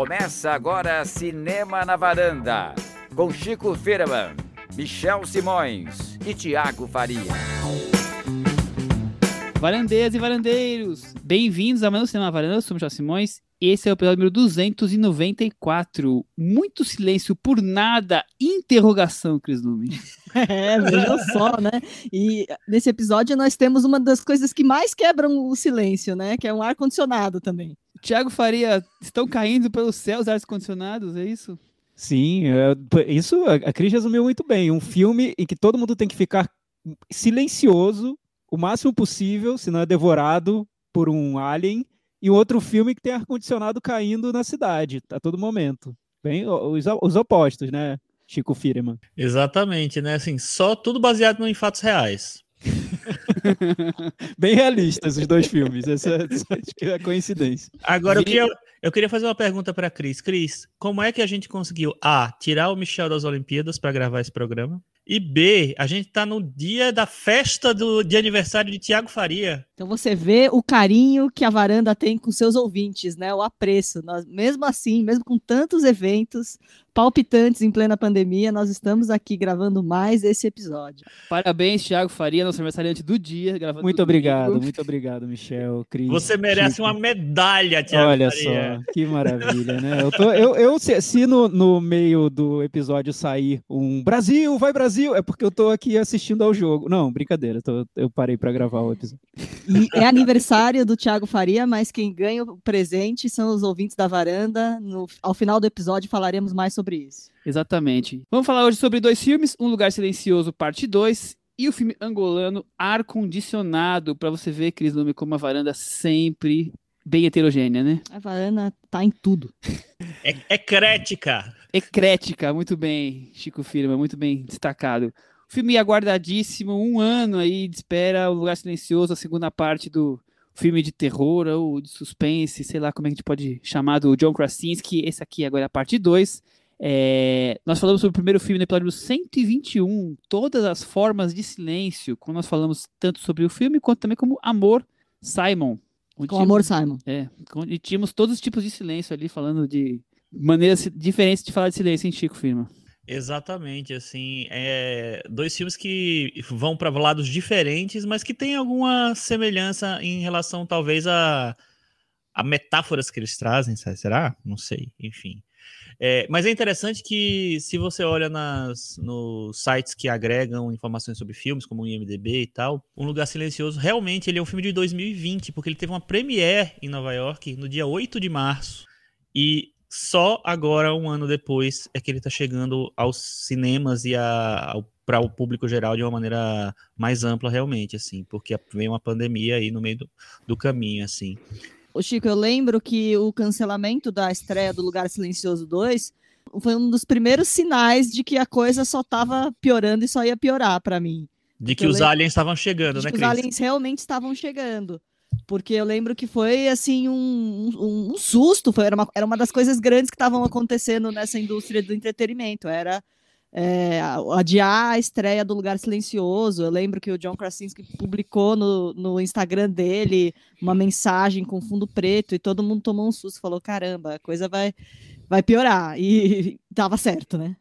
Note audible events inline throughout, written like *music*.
Começa agora Cinema na Varanda, com Chico Firman, Michel Simões e Tiago Faria. Varandeiras e varandeiros, bem-vindos a mais um Cinema na Varanda, eu sou o Michel Simões. Esse é o episódio número 294. Muito silêncio por nada, interrogação, Cris Lume. *laughs* É, vejam só, né? E nesse episódio nós temos uma das coisas que mais quebram o silêncio, né? Que é um ar-condicionado também. Tiago Faria, estão caindo pelos céus ar-condicionados, é isso? Sim, é, isso a Cris resumiu muito bem. Um filme em que todo mundo tem que ficar silencioso o máximo possível, senão é devorado por um alien, e outro filme que tem ar-condicionado caindo na cidade a todo momento. Bem, os, os opostos, né, Chico Firman? Exatamente, né? Assim, só tudo baseado em fatos reais. *laughs* Bem realistas os dois filmes, essa, *laughs* é a coincidência. Agora, eu queria, eu queria fazer uma pergunta para Cris. Cris, como é que a gente conseguiu, A, tirar o Michel das Olimpíadas para gravar esse programa? E B, a gente está no dia da festa do, de aniversário de Tiago Faria. Então você vê o carinho que a varanda tem com seus ouvintes, né? O apreço. Nós, mesmo assim, mesmo com tantos eventos, palpitantes em plena pandemia, nós estamos aqui gravando mais esse episódio. Parabéns, Thiago Faria, nosso aniversariante do dia. Gravando muito obrigado, domingo. muito obrigado, Michel, Cris. Você merece Chico. uma medalha, Thiago Olha Faria. só, que maravilha, né? Eu, tô, eu, eu se, se no, no, meio do episódio sair um Brasil, vai Brasil, é porque eu tô aqui assistindo ao jogo. Não, brincadeira, tô, eu parei para gravar o episódio. E é aniversário do Thiago Faria, mas quem ganha o presente são os ouvintes da varanda. No, ao final do episódio falaremos mais sobre isso. Exatamente. Vamos falar hoje sobre dois filmes: Um Lugar Silencioso, parte 2, e o filme angolano Ar Condicionado, para você ver, Cris Lume, como a varanda sempre bem heterogênea, né? A varanda tá em tudo. *laughs* É, ecrética. Ecrética, muito bem, Chico Firma, muito bem destacado. Filme aguardadíssimo, um ano aí de espera, O Lugar Silencioso, a segunda parte do filme de terror ou de suspense, sei lá como é que a gente pode chamar, do John Krasinski. Esse aqui agora é a parte 2. É, nós falamos sobre o primeiro filme no episódio 121, Todas as Formas de Silêncio, quando nós falamos tanto sobre o filme quanto também como Amor Simon. Com tínhamos, Amor Simon. É, e tínhamos todos os tipos de silêncio ali, falando de maneiras diferentes de falar de silêncio em Chico Firma. Exatamente, assim, é dois filmes que vão para lados diferentes, mas que tem alguma semelhança em relação, talvez, a, a metáforas que eles trazem, será? Não sei, enfim. É, mas é interessante que, se você olha nas, nos sites que agregam informações sobre filmes, como o IMDB e tal, Um Lugar Silencioso, realmente ele é um filme de 2020, porque ele teve uma premiere em Nova York no dia 8 de março, e só agora, um ano depois, é que ele está chegando aos cinemas e para o público geral de uma maneira mais ampla, realmente, assim, porque vem uma pandemia aí no meio do, do caminho, assim. O Chico, eu lembro que o cancelamento da estreia do Lugar Silencioso 2 foi um dos primeiros sinais de que a coisa só estava piorando e só ia piorar para mim. De que os aliens estavam chegando, de né, que Cris? Os aliens realmente estavam chegando. Porque eu lembro que foi assim um, um, um susto, foi, era, uma, era uma das coisas grandes que estavam acontecendo nessa indústria do entretenimento. Era é, adiar a estreia do Lugar Silencioso. Eu lembro que o John Krasinski publicou no, no Instagram dele uma mensagem com fundo preto e todo mundo tomou um susto, falou: caramba, a coisa vai, vai piorar. E *laughs* tava certo, né?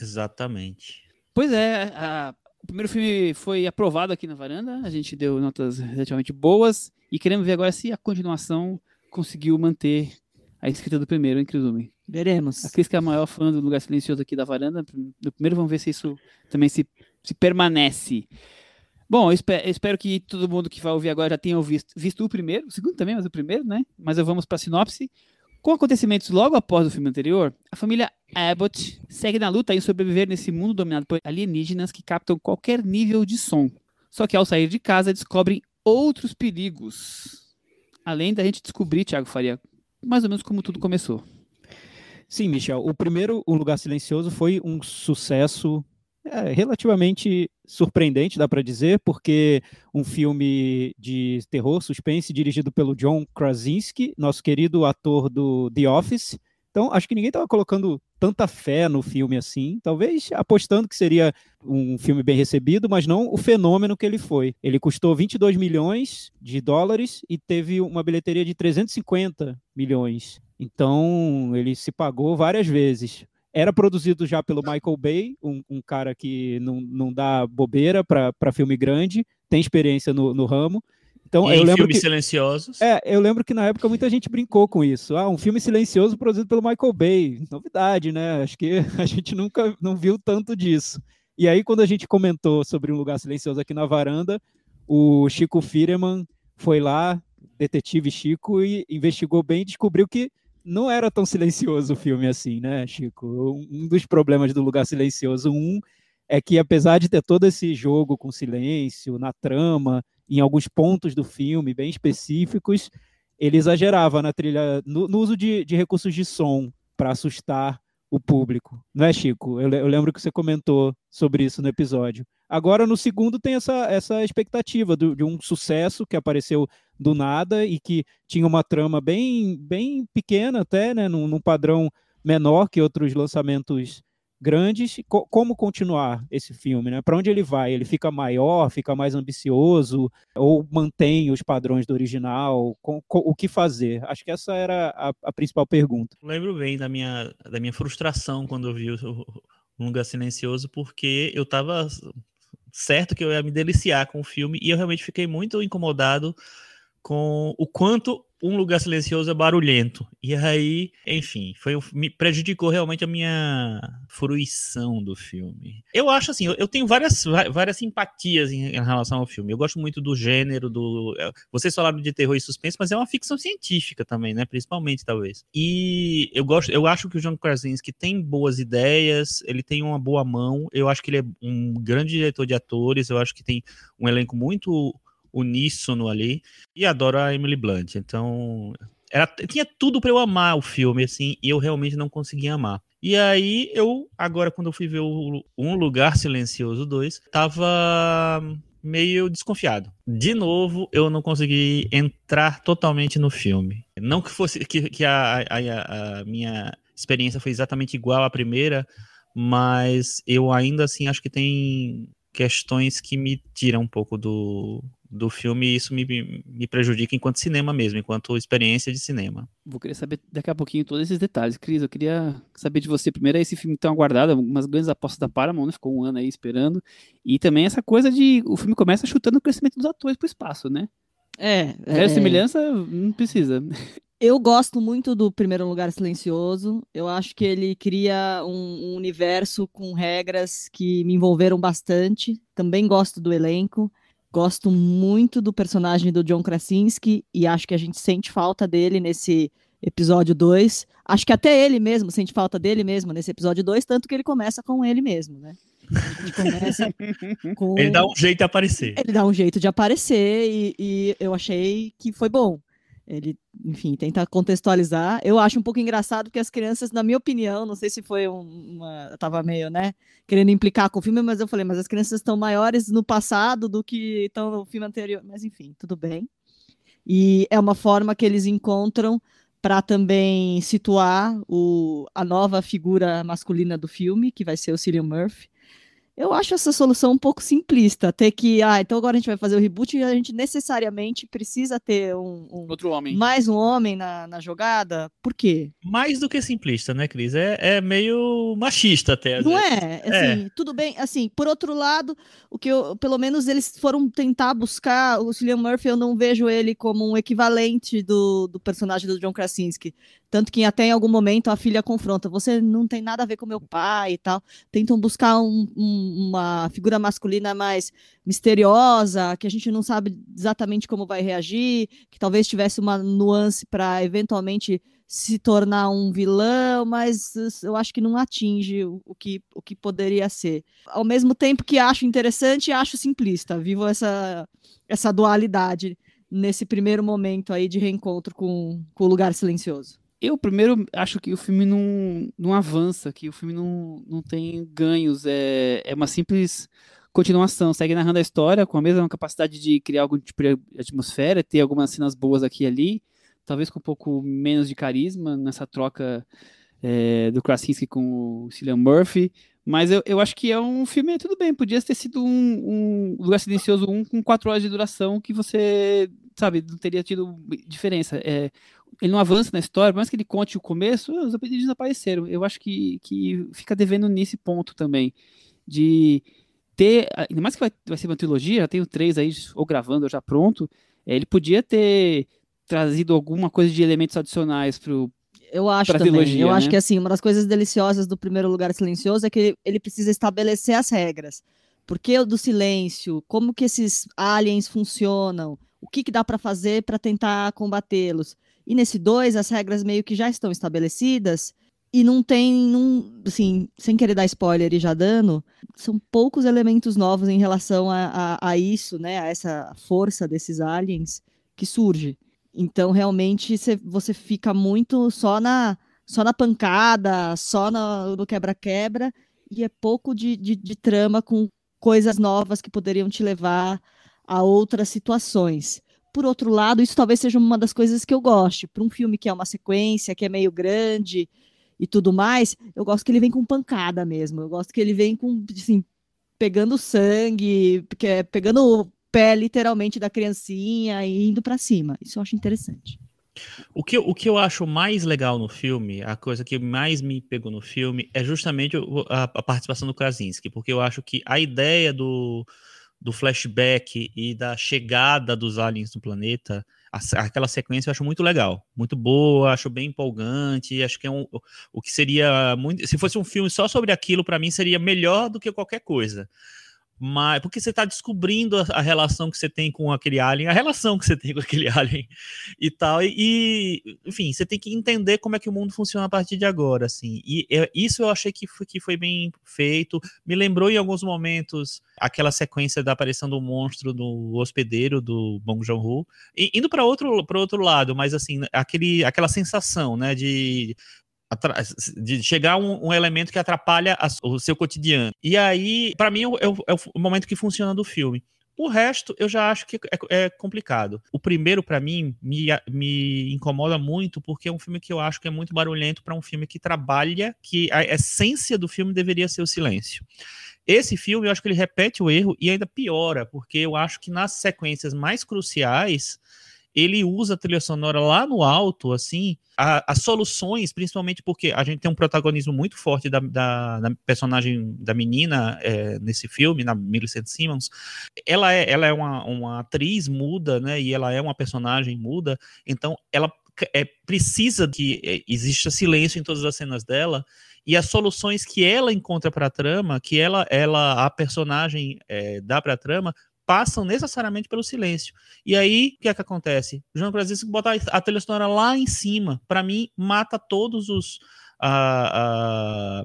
Exatamente. Pois é, a, o primeiro filme foi aprovado aqui na varanda, a gente deu notas relativamente boas e queremos ver agora se a continuação conseguiu manter a escrita do primeiro, em Crisume. Veremos. A Cris, que é a maior fã do Lugar Silencioso aqui da varanda, no primeiro vamos ver se isso também se, se permanece. Bom, eu espero, eu espero, que todo mundo que vai ouvir agora já tenha visto, visto o primeiro, o segundo também, mas o primeiro, né? Mas vamos para a sinopse. Com acontecimentos logo após o filme anterior, a família Abbott segue na luta em sobreviver nesse mundo dominado por alienígenas que captam qualquer nível de som. Só que ao sair de casa descobrem outros perigos. Além da gente descobrir, Thiago Faria, mais ou menos como tudo começou. Sim, Michel. O primeiro, O Lugar Silencioso, foi um sucesso é, relativamente surpreendente, dá para dizer, porque um filme de terror, suspense, dirigido pelo John Krasinski, nosso querido ator do The Office. Então, acho que ninguém estava colocando tanta fé no filme assim, talvez apostando que seria um filme bem recebido, mas não o fenômeno que ele foi. Ele custou 22 milhões de dólares e teve uma bilheteria de 350 milhões Então, ele se pagou várias vezes. Era produzido já pelo Michael Bay, um, um cara que não, não dá bobeira para filme grande, tem experiência no, no ramo. Então, e eu lembro filmes que, silenciosos. É, eu lembro que na época muita gente brincou com isso. Ah, um filme silencioso produzido pelo Michael Bay. Novidade, né? Acho que *laughs* a gente nunca não viu tanto disso. E aí, quando a gente comentou sobre um lugar silencioso aqui na varanda, o Chico Firman foi lá, detetive Chico, e investigou bem e descobriu que não era tão silencioso o filme assim, né, Chico? Um dos problemas do Lugar Silencioso um é que, apesar de ter todo esse jogo com silêncio, na trama, em alguns pontos do filme bem específicos, ele exagerava na trilha, no, no uso de, de, recursos de som para assustar o público. Não é, Chico? Eu, eu, lembro que você comentou sobre isso no episódio. Agora, no segundo, tem essa, essa expectativa do, de um sucesso que apareceu do nada e que tinha uma trama bem, bem pequena até, né, num, num padrão menor que outros lançamentos grandes. Co como continuar esse filme, né? Para onde ele vai? Ele fica maior, fica mais ambicioso ou mantém os padrões do original? Com, com, o que fazer? Acho que essa era a, a, principal pergunta. Lembro bem da minha, da minha frustração quando eu vi o, um lugar silencioso, porque eu estava certo que eu ia me deliciar com o filme e eu realmente fiquei muito incomodado com o quanto um lugar silencioso é barulhento. E aí, enfim, foi me prejudicou realmente a minha fruição do filme. Eu acho assim, eu, tenho várias, várias simpatias em, em, relação ao filme. Eu gosto muito do gênero, do. É, vocês falaram de terror e suspense, mas é uma ficção científica também, né? Principalmente, talvez. E eu gosto, eu acho que o John Krasinski tem boas ideias, ele tem uma boa mão. Eu acho que ele é um grande diretor de atores, eu acho que tem um elenco muito uníssono ali. E adoro a Emily Blunt. Então, era, tinha tudo para eu amar o filme, assim, e eu realmente não conseguia amar. E aí, eu, agora, quando eu fui ver o Um Lugar Silencioso 2, tava meio desconfiado. De novo, eu não consegui entrar totalmente no filme. Não que fosse que, que a, a, a minha experiência foi exatamente igual à primeira, mas eu ainda assim acho que tem questões que me tiram um pouco do, do filme e isso me, me prejudica enquanto cinema mesmo, enquanto experiência de cinema. Vou querer saber daqui a pouquinho todos esses detalhes. Cris, eu queria saber de você primeiro esse filme tão aguardado, umas grandes apostas da Paramount, né? ficou um ano aí esperando, e também essa coisa de o filme começa chutando o crescimento dos atores pro espaço, né? É. é... semelhança não precisa. Eu gosto muito do Primeiro Lugar Silencioso. Eu acho que ele cria um, um universo com regras que me envolveram bastante. Também gosto do elenco. Gosto muito do personagem do John Krasinski e acho que a gente sente falta dele nesse episódio 2. Acho que até ele mesmo sente falta dele mesmo nesse episódio 2, tanto que ele começa com ele mesmo, né? *laughs* com... Ele dá um jeito de aparecer. Ele dá um jeito de aparecer e, e eu achei que foi bom. Ele, enfim, tenta contextualizar. Eu acho um pouco engraçado porque as crianças, na minha opinião, não sei se foi uma. Eu tava meio, né, querendo implicar com o filme, mas eu falei, mas as crianças estão maiores no passado do que estão no filme anterior. Mas enfim, tudo bem. E é uma forma que eles encontram para também situar o, a nova figura masculina do filme, que vai ser o Cillian Murphy. Eu acho essa solução um pouco simplista, ter que, ah, então agora a gente vai fazer o reboot e a gente necessariamente precisa ter um, um outro homem, mais um homem na, na jogada. Por quê? Mais do que simplista, né, Cris? É, é meio machista até. Não vezes. é? Assim, é. Tudo bem. Assim, por outro lado, o que eu, pelo menos eles foram tentar buscar o Cillian Murphy, eu não vejo ele como um equivalente do, do personagem do John Krasinski. Tanto que até em algum momento a filha confronta, você não tem nada a ver com meu pai e tal. Tentam buscar um, um, uma figura masculina mais misteriosa, que a gente não sabe exatamente como vai reagir, que talvez tivesse uma nuance para eventualmente se tornar um vilão, mas eu acho que não atinge o, que, o que poderia ser. Ao mesmo tempo que acho interessante, acho simplista. Vivo essa, essa dualidade nesse primeiro momento aí de reencontro com, com o Lugar Silencioso. Eu, primeiro, acho que o filme não, não avança, que o filme não, não tem ganhos. É, é uma simples continuação. Segue narrando a história com a mesma capacidade de criar algum tipo de atmosfera, ter algumas cenas boas aqui e ali, talvez com um pouco menos de carisma nessa troca é, do Krasinski com o Cillian Murphy. Mas eu, eu acho que é um filme, tudo bem, podia ter sido um, um Lugar Silencioso 1 com quatro horas de duração que você, sabe, não teria tido diferença. É, ele não avança na história, por mais que ele conte o começo, os alienígenas apareceram. Eu acho que, que fica devendo nesse ponto também. De ter. Ainda mais que vai, vai ser uma trilogia, já tenho três aí, ou gravando, ou já pronto. É, ele podia ter trazido alguma coisa de elementos adicionais pro. Eu acho também. Trilogia, eu né? acho que assim, uma das coisas deliciosas do primeiro lugar silencioso é que ele, ele precisa estabelecer as regras. Por que do silêncio? Como que esses aliens funcionam? O que, que dá para fazer para tentar combatê-los? E nesse 2, as regras meio que já estão estabelecidas e não tem, não, assim, sem querer dar spoiler e já dando, são poucos elementos novos em relação a, a, a isso, né? A essa força desses aliens que surge. Então, realmente, cê, você fica muito só na, só na pancada, só no quebra-quebra, e é pouco de, de, de trama com coisas novas que poderiam te levar a outras situações. Por outro lado, isso talvez seja uma das coisas que eu goste. Para um filme que é uma sequência, que é meio grande e tudo mais, eu gosto que ele vem com pancada mesmo. Eu gosto que ele vem com, assim, pegando sangue, pegando o pé literalmente da criancinha e indo para cima. Isso eu acho interessante. O que, o que eu acho mais legal no filme, a coisa que mais me pegou no filme, é justamente a, a participação do Krasinski, porque eu acho que a ideia do, do flashback e da chegada dos aliens no planeta, aquela sequência eu acho muito legal, muito boa, acho bem empolgante, acho que é um, o que seria muito, se fosse um filme só sobre aquilo para mim seria melhor do que qualquer coisa porque você está descobrindo a, a, relação que você tem com aquele alien, a relação que você tem com aquele *laughs* alien e tal, e, e, enfim, você tem que entender como é que o mundo funciona a partir de agora, assim, e é, isso eu achei que foi, que foi bem feito, me lembrou em alguns momentos aquela sequência da aparição do monstro do hospedeiro do Bong Joon-ho, indo para outro, outro lado, mas assim, aquele, aquela sensação, né, de de chegar um, um, elemento que atrapalha a, o seu cotidiano. E aí, para mim, é, é, é, o momento que funciona do filme. O resto, eu já acho que é, é complicado. O primeiro, para mim, me, me incomoda muito, porque é um filme que eu acho que é muito barulhento para um filme que trabalha, que a essência do filme deveria ser o silêncio. Esse filme, eu acho que ele repete o erro e ainda piora, porque eu acho que nas sequências mais cruciais, ele usa a trilha sonora lá no alto, assim, as soluções, principalmente porque a gente tem um protagonismo muito forte da, da, da personagem da menina é, nesse filme, na Millicent Simmons. Ela é, ela é uma, uma atriz muda, né, e ela é uma personagem muda, então ela é, precisa que é, exista silêncio em todas as cenas dela, e as soluções que ela encontra para a trama, que ela, ela a personagem é, dá para a trama, passam necessariamente pelo silêncio. E aí, o que é que acontece? O João Krasinski bota a trilha sonora lá em cima. Para mim, mata todos os... A, a,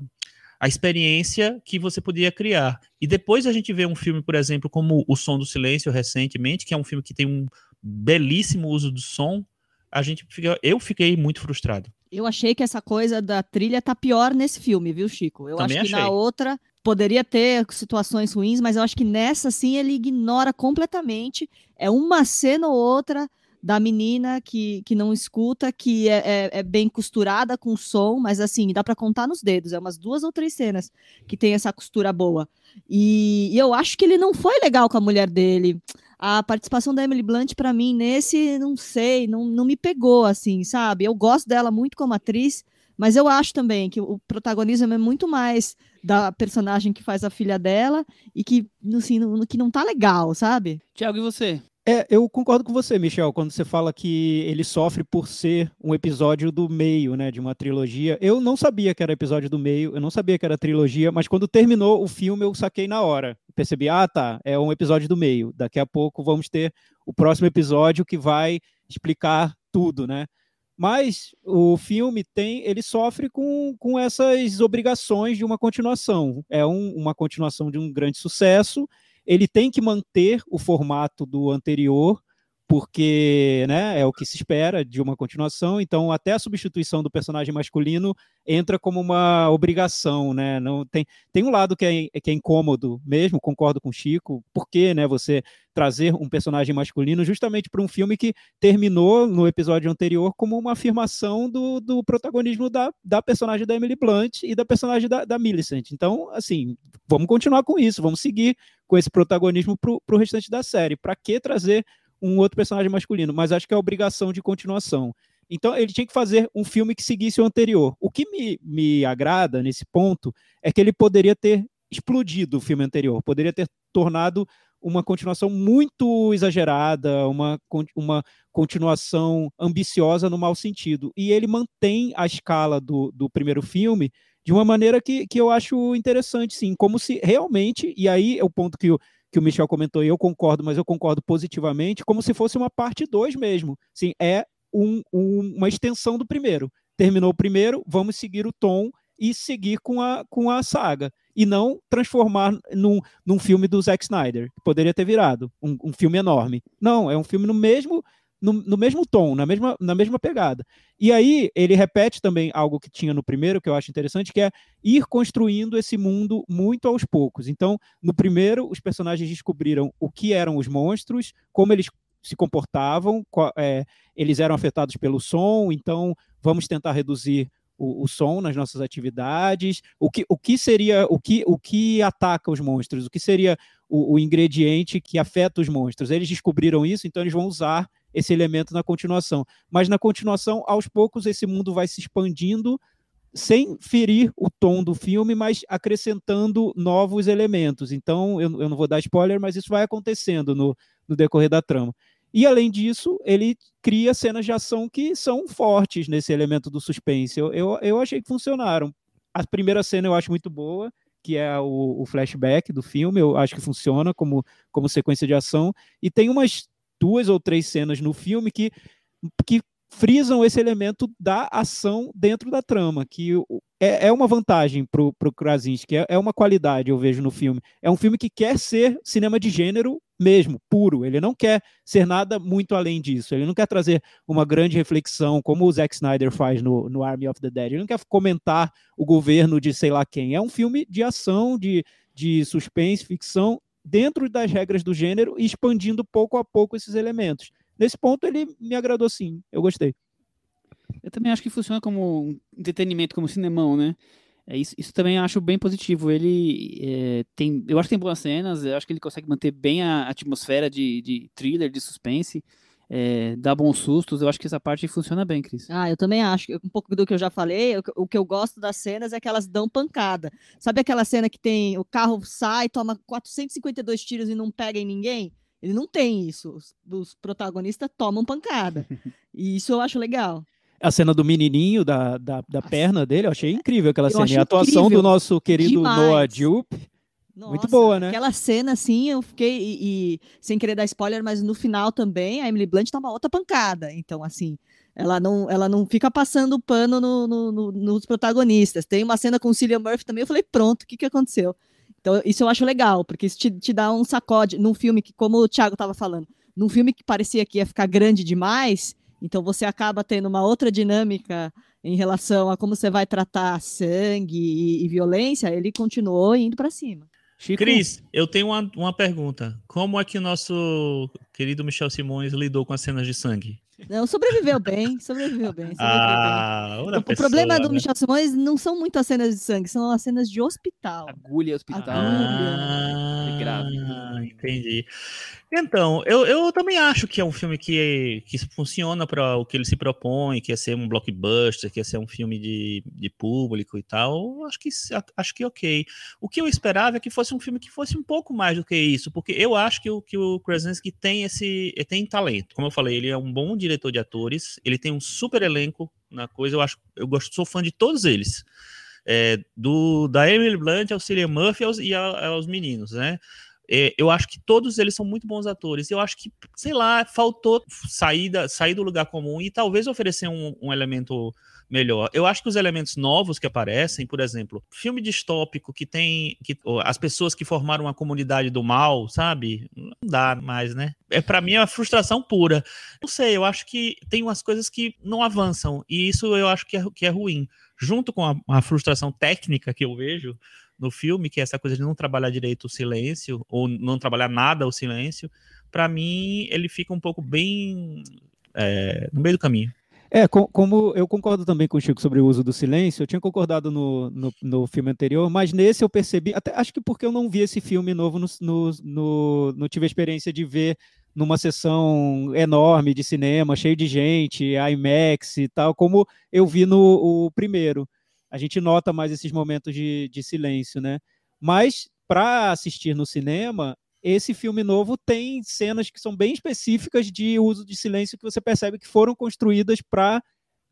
a experiência que você podia criar. E depois a gente vê um filme, por exemplo, como O Som do Silêncio, recentemente, que é um filme que tem um belíssimo uso do som, a gente fica, eu fiquei muito frustrado. Eu achei que essa coisa da trilha tá pior nesse filme, viu, Chico? Eu Também acho que achei. na outra poderia ter situações ruins, mas eu acho que nessa sim ele ignora completamente. É uma cena ou outra da menina que, que não escuta, que é, é, é bem costurada com som, mas assim, dá para contar nos dedos. É umas duas ou três cenas que tem essa costura boa. E, e eu acho que ele não foi legal com a mulher dele. A participação da Emily Blunt, para mim, nesse, não sei, não, não me pegou, assim, sabe? Eu gosto dela muito como atriz, mas eu acho também que o protagonismo é muito mais da personagem que faz a filha dela e que, assim, no, que não tá legal, sabe? Tiago, e você? É, eu concordo com você, Michel, quando você fala que ele sofre por ser um episódio do meio, né, de uma trilogia. Eu não sabia que era episódio do meio, eu não sabia que era trilogia, mas quando terminou o filme eu saquei na hora. Percebi, ah, tá, é um episódio do meio. Daqui a pouco vamos ter o próximo episódio que vai explicar tudo, né? Mas o filme tem, ele sofre com, com essas obrigações de uma continuação. É um, uma continuação de um grande sucesso. Ele tem que manter o formato do anterior, porque né, é o que se espera de uma continuação, então até a substituição do personagem masculino entra como uma obrigação, né? Não tem, tem um lado que é, que é incômodo mesmo, concordo com o Chico, porque né, você trazer um personagem masculino justamente para um filme que terminou no episódio anterior como uma afirmação do, do protagonismo da, da personagem da Emily Blunt e da personagem da, da Millicent. Então, assim, vamos continuar com isso, vamos seguir com esse protagonismo para o restante da série. Para que trazer um outro personagem masculino, mas acho que é obrigação de continuação. Então ele tinha que fazer um filme que seguisse o anterior. O que me, me agrada nesse ponto é que ele poderia ter explodido o filme anterior, poderia ter tornado uma continuação muito exagerada, uma, uma continuação ambiciosa no mau sentido. E ele mantém a escala do, do primeiro filme de uma maneira que, que eu acho interessante, sim, como se realmente, e aí é o ponto que que o Michel comentou, e eu concordo, mas eu concordo positivamente, como se fosse uma parte 2 mesmo. Sim, é um, um, uma extensão do primeiro. Terminou o primeiro, vamos seguir o tom e seguir com a, com a saga e não transformar num, num filme do Zack Snyder, que poderia ter virado um, um filme enorme. Não, é um filme no mesmo no, no, mesmo tom, na mesma, na mesma pegada. E aí ele repete também algo que tinha no primeiro, que eu acho interessante, que é ir construindo esse mundo muito aos poucos. Então, no primeiro, os personagens descobriram o que eram os monstros, como eles se comportavam, é, eles eram afetados pelo som, então vamos tentar reduzir o, o, som nas nossas atividades, o que, o que seria, o que, o que ataca os monstros, o que seria o, o ingrediente que afeta os monstros. Eles descobriram isso, então eles vão usar esse elemento na continuação. Mas na continuação, aos poucos, esse mundo vai se expandindo sem ferir o tom do filme, mas acrescentando novos elementos. Então, eu, eu não vou dar spoiler, mas isso vai acontecendo no, no decorrer da trama. E além disso, ele cria cenas de ação que são fortes nesse elemento do suspense. Eu, eu, eu achei que funcionaram. A primeira cena eu acho muito boa, que é o, o, flashback do filme, eu acho que funciona como, como sequência de ação. E tem umas duas ou três cenas no filme que, que frisam esse elemento da ação dentro da trama, que é, é uma vantagem para o Krasinski, é, é uma qualidade, eu vejo no filme. É um filme que quer ser cinema de gênero mesmo, puro. Ele não quer ser nada muito além disso. Ele não quer trazer uma grande reflexão, como o Zack Snyder faz no, no Army of the Dead. Ele não quer comentar o governo de sei lá quem. É um filme de ação, de, de suspense, ficção, dentro das regras do gênero e expandindo pouco a pouco esses elementos. Nesse ponto, ele me agradou sim. Eu gostei. Eu também acho que funciona como entretenimento, como cinemão, né? É, isso, isso também acho bem positivo. Ele é, tem, eu acho que tem boas cenas, eu acho que ele consegue manter bem a atmosfera de, de thriller, de suspense, é, dá bons sustos. Eu acho que essa parte funciona bem, Cris. Ah, eu também acho. Um pouco do que eu já falei, o, que eu gosto das cenas é que elas dão pancada. Sabe aquela cena que tem o carro sai, toma 452 tiros e não pega em ninguém? Ele não tem isso. Os, os protagonistas tomam pancada. *laughs* e isso eu acho legal a cena do menininho, da, da, da perna dele, eu achei incrível aquela eu cena. E a atuação incrível. do nosso querido Demais. Noah Jupe. Nossa, muito boa, né? Aquela cena, assim, eu fiquei. E, e, sem querer dar spoiler, mas no final também, a Emily Blunt tá uma outra pancada. Então, assim, ela não, ela não fica passando pano no, no, no, nos protagonistas. Tem uma cena com o Cillian Murphy também, eu falei, pronto, o que, que aconteceu? Então, isso eu acho legal, porque isso te, te dá um sacode num filme que, como o Thiago tava falando, num filme que parecia que ia ficar grande demais, então você acaba tendo uma outra dinâmica em relação a como você vai tratar sangue e, e violência, ele continuou indo para cima. Chico? Cris, eu tenho uma, uma pergunta. Como é que o nosso querido Michel Simões lidou com as cenas de sangue? Não, sobreviveu bem, sobreviveu bem. Sobreviveu ah, bem. O, pessoa, problema do né? Michel Simões não são muito as cenas de sangue, são as cenas de hospital. Agulha hospital. Agulha. Ah, é grave. Entendi. Então, eu, eu também acho que é um filme que, que funciona para o que ele se propõe, que é ser um blockbuster, que é ser um filme de, de público e tal. Acho que acho que ok. O que eu esperava é que fosse um filme que fosse um pouco mais do que isso, porque eu acho que o, que o Krasinski tem esse tem talento. Como eu falei, ele é um bom diretor de atores, ele tem um super elenco na coisa. Eu acho, eu gosto, sou fã de todos eles. É, do da Emily Blunt ao Cillian Murphy aos, e aos meninos, né? É, eu acho que todos eles são muito bons atores. Eu acho que, sei lá, faltou sair, da, sair do lugar comum e talvez oferecer um, um elemento melhor. Eu acho que os elementos novos que aparecem, por exemplo, filme distópico que tem que as pessoas que formaram uma comunidade do mal, sabe? Não dá mais, né? É para mim é uma frustração pura. Não sei, eu acho que tem umas coisas que não avançam e isso eu acho que é, que é ruim. Junto com a, a frustração técnica que eu vejo, no filme, que é essa coisa de não trabalhar direito o silêncio, ou não trabalhar nada o silêncio, para mim ele fica um pouco bem é, no meio do caminho. É, com, como eu concordo também com o Chico sobre o uso do silêncio, eu tinha concordado no, no, no, filme anterior, mas nesse eu percebi, até acho que porque eu não vi esse filme novo, no, no, no, não tive a experiência de ver numa sessão enorme de cinema, cheio de gente, IMAX e tal, como eu vi no primeiro. A gente nota mais esses momentos de, de silêncio, né? Mas para assistir no cinema, esse filme novo tem cenas que são bem específicas de uso de silêncio que você percebe que foram construídas para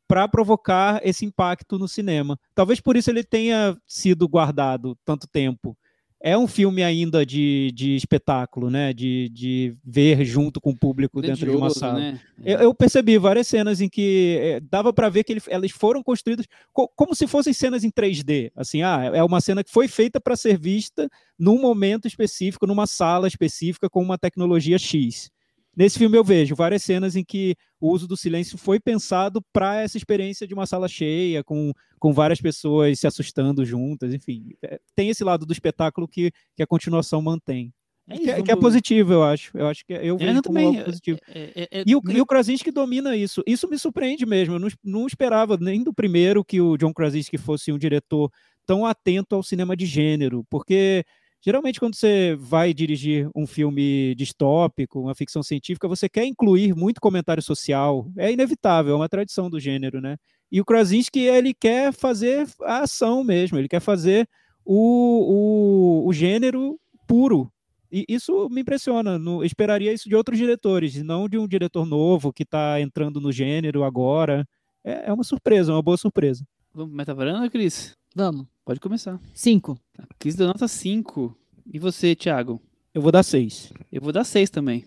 para provocar esse impacto no cinema. Talvez por isso ele tenha sido guardado tanto tempo. É um filme ainda de, de espetáculo, né? De, de ver junto com o público dentro de uma sala. Né? Eu, eu, percebi várias cenas em que é, dava para ver que ele, elas foram construídas co como se fossem cenas em 3D. Assim, ah, é uma cena que foi feita para ser vista num momento específico, numa sala específica com uma tecnologia X. Nesse filme eu vejo várias cenas em que o uso do silêncio foi pensado para essa experiência de uma sala cheia, com, com várias pessoas se assustando juntas, enfim. É, tem esse lado do espetáculo que, que a continuação mantém. É, que, é, que, é positivo, eu acho. Eu acho que eu é, vejo também, algo positivo. É, é, e, o, e o Krasinski domina isso. Isso me surpreende mesmo. Eu não, não esperava nem do primeiro que o John Krasinski fosse um diretor tão atento ao cinema de gênero, porque Geralmente, quando você vai dirigir um filme distópico, uma ficção científica, você quer incluir muito comentário social. É inevitável, é uma tradição do gênero, né? E o Krasinski, ele quer fazer a ação mesmo, ele quer fazer o, o, o gênero puro. E isso me impressiona. Esperaria isso de outros diretores, não de um diretor novo que está entrando no gênero agora. É, é uma surpresa, uma boa surpresa. Vamos para varanda, Cris? Vamos. Pode começar. Cinco. A Cris deu nota cinco. E você, Thiago? Eu vou dar seis. Eu vou dar seis também.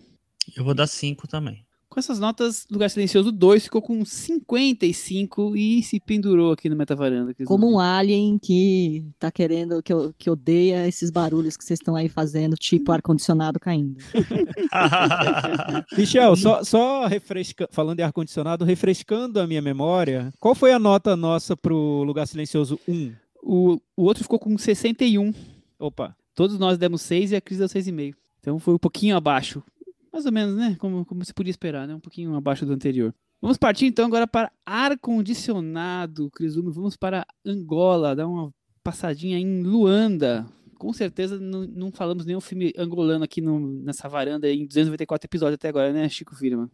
Eu vou dar cinco também. Com essas notas, Lugar Silencioso 2 ficou com 55 e se pendurou aqui no Metavaranda. Como um alien que tá querendo, que, que odeia esses barulhos que vocês estão aí fazendo, tipo ar-condicionado caindo. *laughs* Michel, só, só refresca, falando de ar-condicionado, refrescando a minha memória, qual foi a nota nossa pro Lugar Silencioso 1? O, o outro ficou com 61. Opa. Todos nós demos 6 e a Cris deu 6,5. Então foi um pouquinho abaixo. Mais ou menos, né? Como, como se podia esperar, né? Um pouquinho abaixo do anterior. Vamos partir então agora para ar-condicionado, Crisume. Vamos para Angola, dar uma passadinha em Luanda. Com certeza não, não falamos nenhum filme angolano aqui no, nessa varanda em 294 episódios até agora, né, Chico Firma?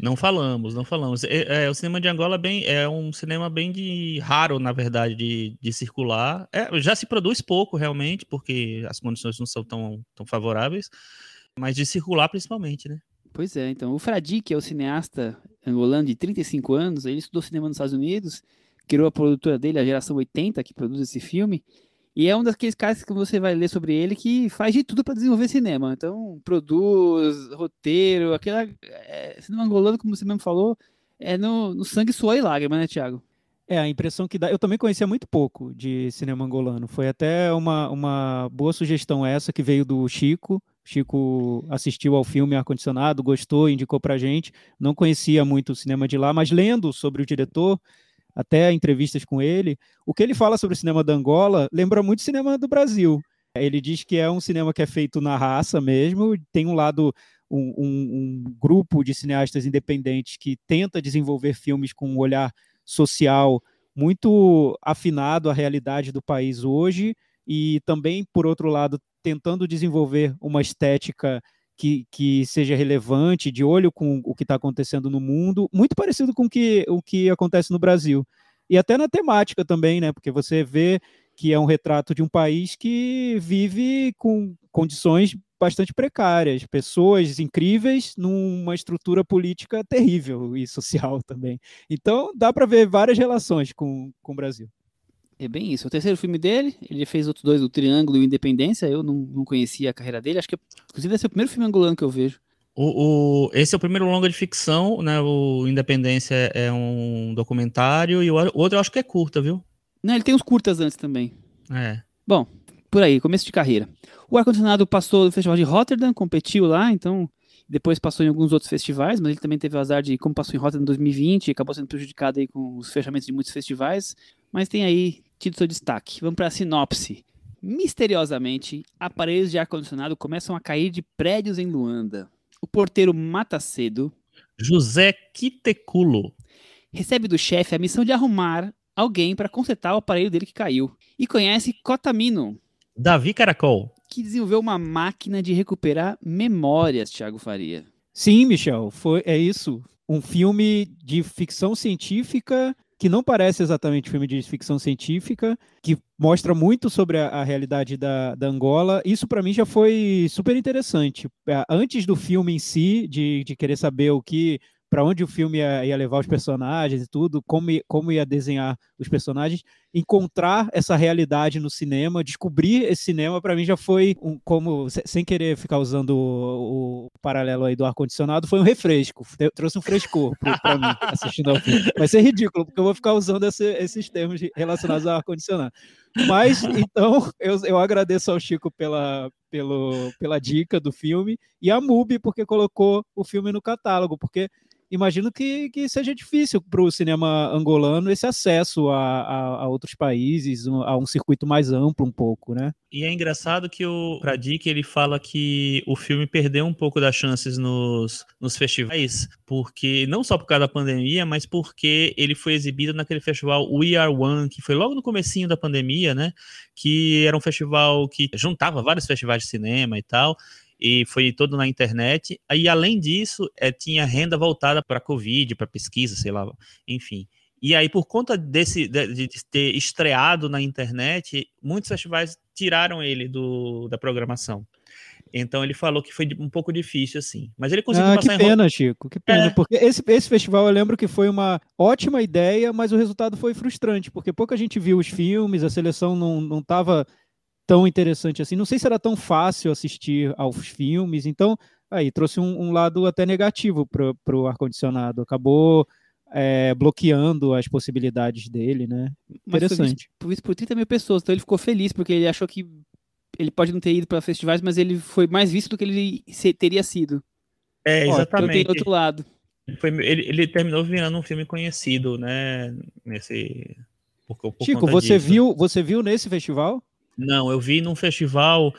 Não falamos, não falamos. É, é, o cinema de Angola é bem, é um cinema bem de raro, na verdade, de, de circular. É, já se produz pouco, realmente, porque as condições não são tão, tão favoráveis. Mas de circular principalmente, né? Pois é, então. O Fradi, que é o cineasta angolano de 35 anos, ele estudou cinema nos Estados Unidos, criou a produtora dele, a Geração 80, que produz esse filme, e é um daqueles caras que você vai ler sobre ele que faz de tudo para desenvolver cinema. Então, produz, roteiro, aquela. É, cinema angolano, como você mesmo falou, é no, no sangue, suor e lágrima, né, Thiago? É, a impressão que dá. Eu também conhecia muito pouco de cinema angolano. Foi até uma, uma boa sugestão essa que veio do Chico. Chico assistiu ao filme Ar-Condicionado, gostou, indicou pra gente. Não conhecia muito o cinema de lá, mas lendo sobre o diretor, até entrevistas com ele, o que ele fala sobre o cinema da Angola lembra muito o cinema do Brasil. Ele diz que é um cinema que é feito na raça mesmo, tem um lado um, um, um, grupo de cineastas independentes que tenta desenvolver filmes com um olhar social muito afinado à realidade do país hoje e também, por outro lado, tentando desenvolver uma estética que, que seja relevante, de olho com o que está acontecendo no mundo, muito parecido com o que, o que acontece no Brasil. E até na temática também, né? Porque você vê que é um retrato de um país que vive com condições bastante precárias, pessoas incríveis numa estrutura política terrível e social *laughs* também. Então dá para ver várias relações com, com o Brasil. É bem isso. O terceiro filme dele, ele fez outros dois, o Triângulo e o Independência. Eu não, não conhecia a carreira dele. Acho que, inclusive, esse é o primeiro filme angolano que eu vejo. O, o, esse é o primeiro longa de ficção, né? O Independência é um documentário e o outro eu acho que é curta, viu? Não, ele tem uns curtas antes também. É. Bom, por aí, começo de carreira. O ar-condicionado passou do Festival de Rotterdam, competiu lá, então depois passou em alguns outros festivais, mas ele também teve o azar de, como passou em Rotterdam em 2020, acabou sendo prejudicado aí com os fechamentos de muitos festivais, mas tem aí tido seu destaque. Vamos para a sinopse. Misteriosamente, aparelhos de ar-condicionado começam a cair de prédios em Luanda. O porteiro mata cedo. José Quiteculo. Recebe do chefe a missão de arrumar alguém para consertar o aparelho dele que caiu. E conhece Cotamino. Davi Caracol que desenvolveu uma máquina de recuperar memórias, Thiago Faria. Sim, Michel, foi, é isso. Um filme de ficção científica que não parece exatamente filme de ficção científica, que mostra muito sobre a, a realidade da, da, Angola. Isso para mim já foi super interessante. É, antes do filme em si, de, de querer saber o que para onde o filme ia, ia, levar os personagens e tudo, como, como ia desenhar os personagens, encontrar essa realidade no cinema, descobrir esse cinema, para mim já foi um, como, sem querer ficar usando o, o paralelo aí do ar-condicionado, foi um refresco, trouxe um frescor para mim assistindo ao filme. Vai ser ridículo, porque eu vou ficar usando esse, esses termos relacionados ao ar-condicionado. Mas, então, eu, eu agradeço ao Chico pela, pelo, pela dica do filme e a MUBI porque colocou o filme no catálogo, porque imagino que, que seja difícil para o cinema angolano esse acesso a, a, a, outros países, a um circuito mais amplo um pouco, né? E é engraçado que o Pradik, ele fala que o filme perdeu um pouco das chances nos, nos festivais, porque não só por causa da pandemia, mas porque ele foi exibido naquele festival We Are One, que foi logo no comecinho da pandemia, né? Que era um festival que juntava vários festivais de cinema e tal, e foi todo na internet. Aí, além disso, é, tinha renda voltada para Covid, para pesquisa, sei lá, enfim. E aí, por conta desse de, de, ter estreado na internet, muitos festivais tiraram ele do, da programação. Então ele falou que foi um pouco difícil, assim. Mas ele conseguiu ah, passar que pena, em... Chico, que pena. É. Porque esse, esse festival eu lembro que foi uma ótima ideia, mas o resultado foi frustrante, porque pouca gente viu os filmes, a seleção não estava tão interessante assim. Não sei se era tão fácil assistir aos filmes, então aí trouxe um, um lado até negativo para o ar-condicionado. Acabou é, bloqueando as possibilidades dele, né? Interessante. Por isso por 30 mil pessoas, então ele ficou feliz porque ele achou que ele pode não ter ido para festivais, mas ele foi mais visto do que ele teria sido. É, exatamente. Ó, então tem outro lado. Foi, ele, ele, terminou virando um filme conhecido, né? Nesse. Por, por Chico, você disso. viu, você viu nesse festival? Não, eu vi num festival.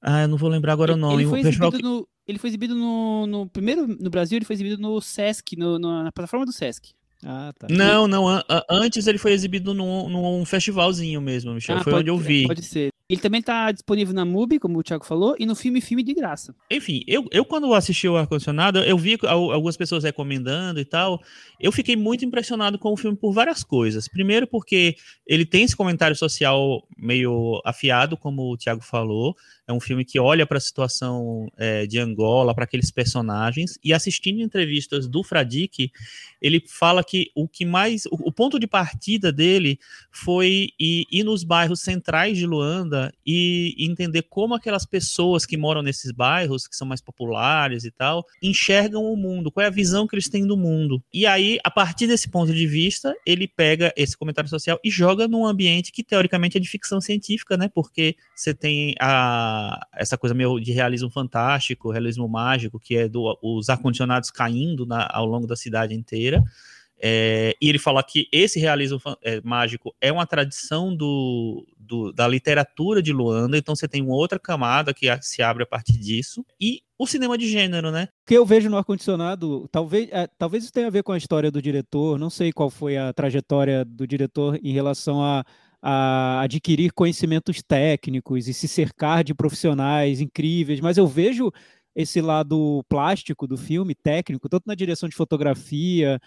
Ah, eu não vou lembrar agora ele, o nome. Ele foi exibido, no, ele foi exibido no, no, Primeiro no Brasil, ele foi exibido no Sesc, no, no, na plataforma do Sesc. Ah, tá. Não, não. antes ele foi exibido num, num festivalzinho mesmo, Michel. Ah, foi pode, onde eu vi. Pode ser. Ele também está disponível na MUBI, como o Thiago falou, e no filme Filme de Graça. Enfim, eu, eu quando assisti o Ar-Condicionado, eu vi algumas pessoas recomendando e tal. Eu fiquei muito impressionado com o filme por várias coisas. Primeiro, porque ele tem esse comentário social meio afiado, como o Thiago falou. É um filme que olha para a situação é, de Angola, para aqueles personagens. E assistindo entrevistas do Fradique, ele fala que o que mais. O, o ponto de partida dele foi ir, ir nos bairros centrais de Luanda e entender como aquelas pessoas que moram nesses bairros, que são mais populares e tal, enxergam o mundo, qual é a visão que eles têm do mundo. E aí, a partir desse ponto de vista, ele pega esse comentário social e joga num ambiente que teoricamente é de ficção científica, né? Porque você tem a essa coisa meio de realismo fantástico, realismo mágico, que é do, os ar-condicionados caindo na, ao longo da cidade inteira. É, e ele fala que esse realismo é, mágico é uma tradição do, do, da literatura de Luanda, então você tem uma outra camada que se abre a partir disso. E o cinema de gênero, né? O que eu vejo no ar-condicionado, talvez, é, talvez isso tenha a ver com a história do diretor, não sei qual foi a trajetória do diretor em relação a a adquirir conhecimentos técnicos e se cercar de profissionais incríveis, mas eu vejo esse lado plástico do filme, técnico, tanto na direção de fotografia,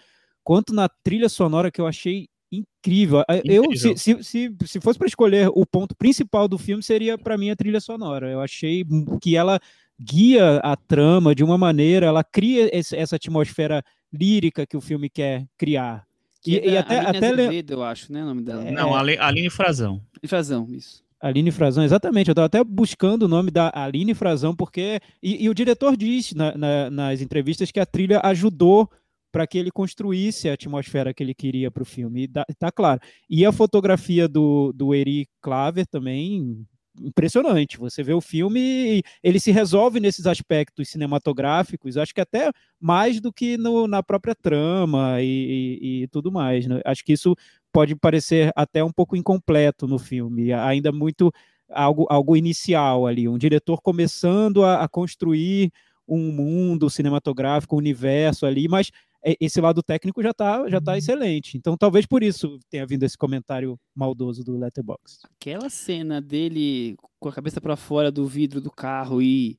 quanto na trilha sonora, que eu achei incrível. incrível. Eu, se, se, se, se fosse para escolher o ponto principal do filme, seria para mim a trilha sonora. Eu achei que ela guia a trama de uma maneira, ela cria esse, essa atmosfera lírica que o filme quer criar. E, e, é até, até Azevedo, eu acho, né? O nome dela. Não, é... Aline Frazão. Frazão, isso. Aline Frazão, exatamente. Eu estava até buscando o nome da Aline Frazão, porque. E, e o diretor disse na, na, nas entrevistas que a trilha ajudou para que ele construísse a atmosfera que ele queria para o filme. E tá claro. E a fotografia do, do Eri Claver também impressionante. Você vê o filme ele se resolve nesses aspectos cinematográficos, acho que até mais do que no, na própria trama e, e, e tudo mais. Né? Acho que isso pode parecer até um pouco incompleto no filme, ainda muito algo, algo inicial ali, um diretor começando a, a construir um mundo cinematográfico, um universo ali, mas esse lado técnico já está já tá uhum. excelente. Então, talvez por isso tenha vindo esse comentário maldoso do Letterboxd. Aquela cena dele com a cabeça para fora do vidro do carro e,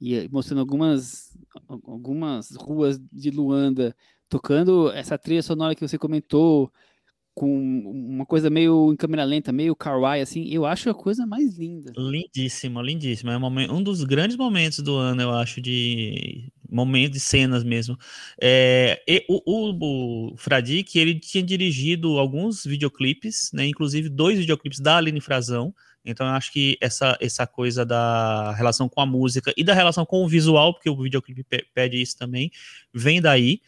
e mostrando algumas, algumas ruas de Luanda, tocando essa trilha sonora que você comentou, com uma coisa meio em câmera lenta, meio kawaii, assim, eu acho a coisa mais linda. Lindíssima, lindíssima. É um, um dos grandes momentos do ano, eu acho, de momento de cenas mesmo. É, o, o, o Fradique, ele tinha dirigido alguns videoclipes, né, inclusive dois videoclipes da Aline Frazão, então eu acho que essa, essa coisa da relação com a música e da relação com o visual, porque o videoclipe pede isso também, vem daí.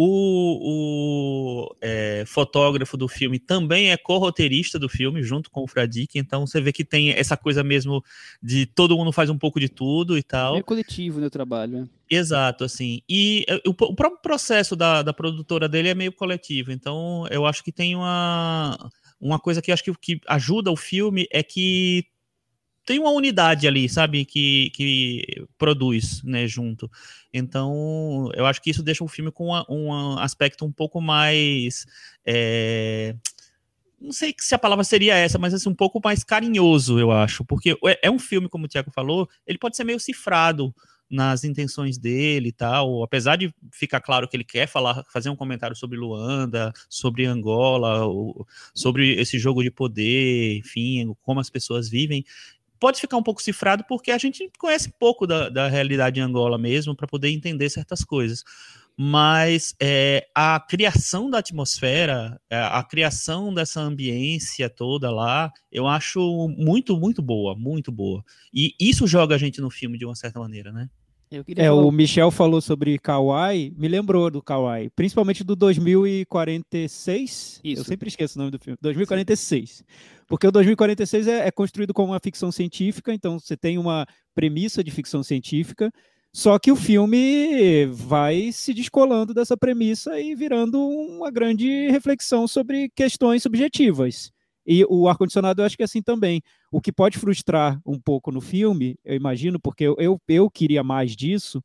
O, o é, fotógrafo do filme também é co-roteirista do filme, junto com o Fradique, então você vê que tem essa coisa mesmo de todo mundo faz um pouco de tudo e tal. É coletivo no né, trabalho, né? Exato, assim. E é, o, o próprio processo da, da produtora dele é meio coletivo, então eu acho que tem uma, uma coisa que eu acho que, que ajuda o filme é que tem uma unidade ali, sabe, que, que produz, né, junto. Então, eu acho que isso deixa o filme com uma, um aspecto um pouco mais. É, não sei se a palavra seria essa, mas assim, um pouco mais carinhoso, eu acho. Porque é, é um filme, como o Tiago falou, ele pode ser meio cifrado nas intenções dele e tal, apesar de ficar claro que ele quer falar, fazer um comentário sobre Luanda, sobre Angola, sobre esse jogo de poder, enfim, como as pessoas vivem, pode ficar um pouco cifrado porque a gente conhece pouco da, da realidade em Angola mesmo para poder entender certas coisas. Mas é, a criação da atmosfera, a, é, a criação dessa ambiência toda lá, eu acho muito, muito boa, muito boa. E isso joga a gente no filme de uma certa maneira, né? É, falar... o Michel falou sobre Kawaii, me lembrou do Kawaii, principalmente do 2046. Isso. Eu sempre esqueço o nome do filme. 2046. Sim. Porque o 2046 é, é construído como uma ficção científica, então você tem uma premissa de ficção científica, só que o filme vai se descolando dessa premissa e virando uma grande reflexão sobre questões subjetivas. E o ar-condicionado eu acho que é assim também. O que pode frustrar um pouco no filme, eu imagino, porque eu, eu, eu queria mais disso,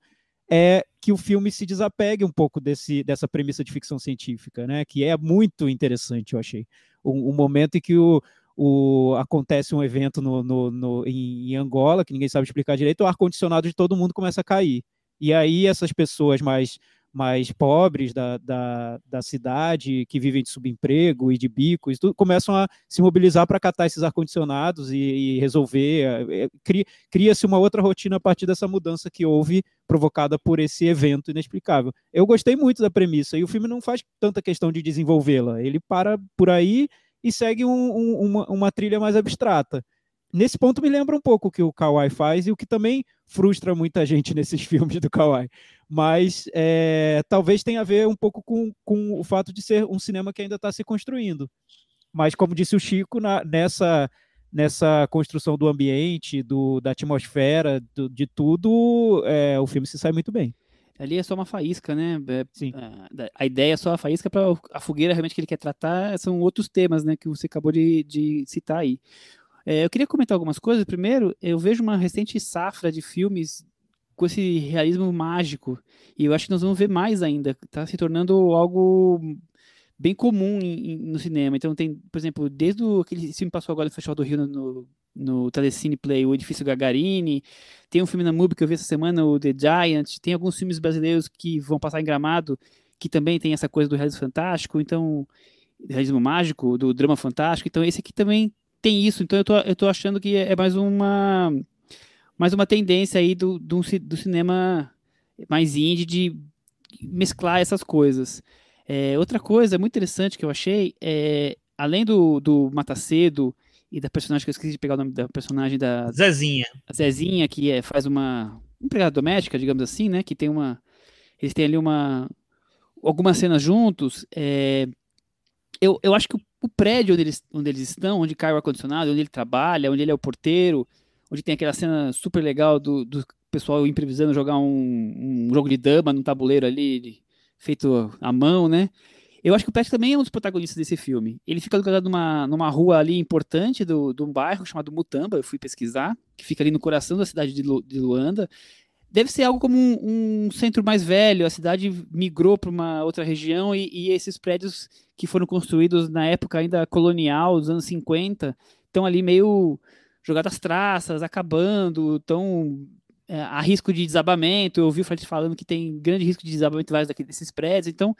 é que o filme se desapegue um pouco desse, dessa premissa de ficção científica, né? Que é muito interessante, eu achei. O, o momento em que o, o, acontece um evento no, no, no em, em, Angola, que ninguém sabe explicar direito, o ar-condicionado de todo mundo começa a cair. E aí essas pessoas mais mais pobres da, da, da, cidade, que vivem de subemprego e de bicos, tudo, começam a se mobilizar para catar esses ar-condicionados e, e, resolver. É, cria-se uma outra rotina a partir dessa mudança que houve provocada por esse evento inexplicável. Eu gostei muito da premissa e o filme não faz tanta questão de desenvolvê-la. Ele para por aí e segue um, um, uma, uma trilha mais abstrata nesse ponto me lembra um pouco o que o Kawai faz e o que também frustra muita gente *laughs* nesses filmes do Kawai. Mas é, talvez tenha a ver um pouco com, com o fato de ser um cinema que ainda está se construindo. Mas, como disse o Chico, na, nessa, nessa construção do ambiente, do, da atmosfera, do, de tudo, é, o filme se sai muito bem. Ali é só uma faísca, né? É, Sim. A, a, ideia é só a faísca para a fogueira realmente que ele quer tratar são outros temas, né? Que você acabou de, de citar aí. É, eu queria comentar algumas coisas. Primeiro, eu vejo uma recente safra de filmes com esse realismo mágico. E eu acho que nós vamos ver mais ainda. Está se tornando algo bem comum em, em, no cinema. Então tem, por exemplo, desde o, aquele filme passou agora no Festival do Rio no, no, no Telecine Play, o Edifício Gagarini. Tem um filme na MUBI que eu vi essa semana, o The Giant. Tem alguns filmes brasileiros que vão passar em Gramado, que também tem essa coisa do realismo fantástico. Então, realismo mágico, do drama fantástico. Então esse aqui também tem isso, então eu tô, eu tô achando que é mais uma mais uma tendência aí do, do, do cinema mais indie de mesclar essas coisas. É, outra coisa muito interessante que eu achei é, além do, do Matacedo e da personagem que eu esqueci de pegar o nome da personagem da Zezinha. Zezinha, que é, faz uma empregada doméstica, digamos assim, né? Que tem uma. Eles têm ali uma. algumas cenas juntos. É, eu, eu acho que o o prédio onde eles, onde eles estão, onde cai o ar-condicionado, onde ele trabalha, onde ele é o porteiro, onde tem aquela cena super legal do, do pessoal improvisando jogar um, um jogo de dama no tabuleiro ali, feito à mão, né? Eu acho que o Pet também é um dos protagonistas desse filme. Ele fica localizado numa, numa rua ali importante do, de um bairro chamado Mutamba, eu fui pesquisar, que fica ali no coração da cidade de, Lu, de Luanda. Deve ser algo como um, um, centro mais velho, a cidade migrou para uma outra região e, e esses prédios que foram construídos na época ainda colonial, dos anos 50, estão ali meio jogadas traças, acabando, estão é, há risco de desabamento. Eu ouvi o Fred falando que tem grande risco de desabamento vários desses prédios. Então,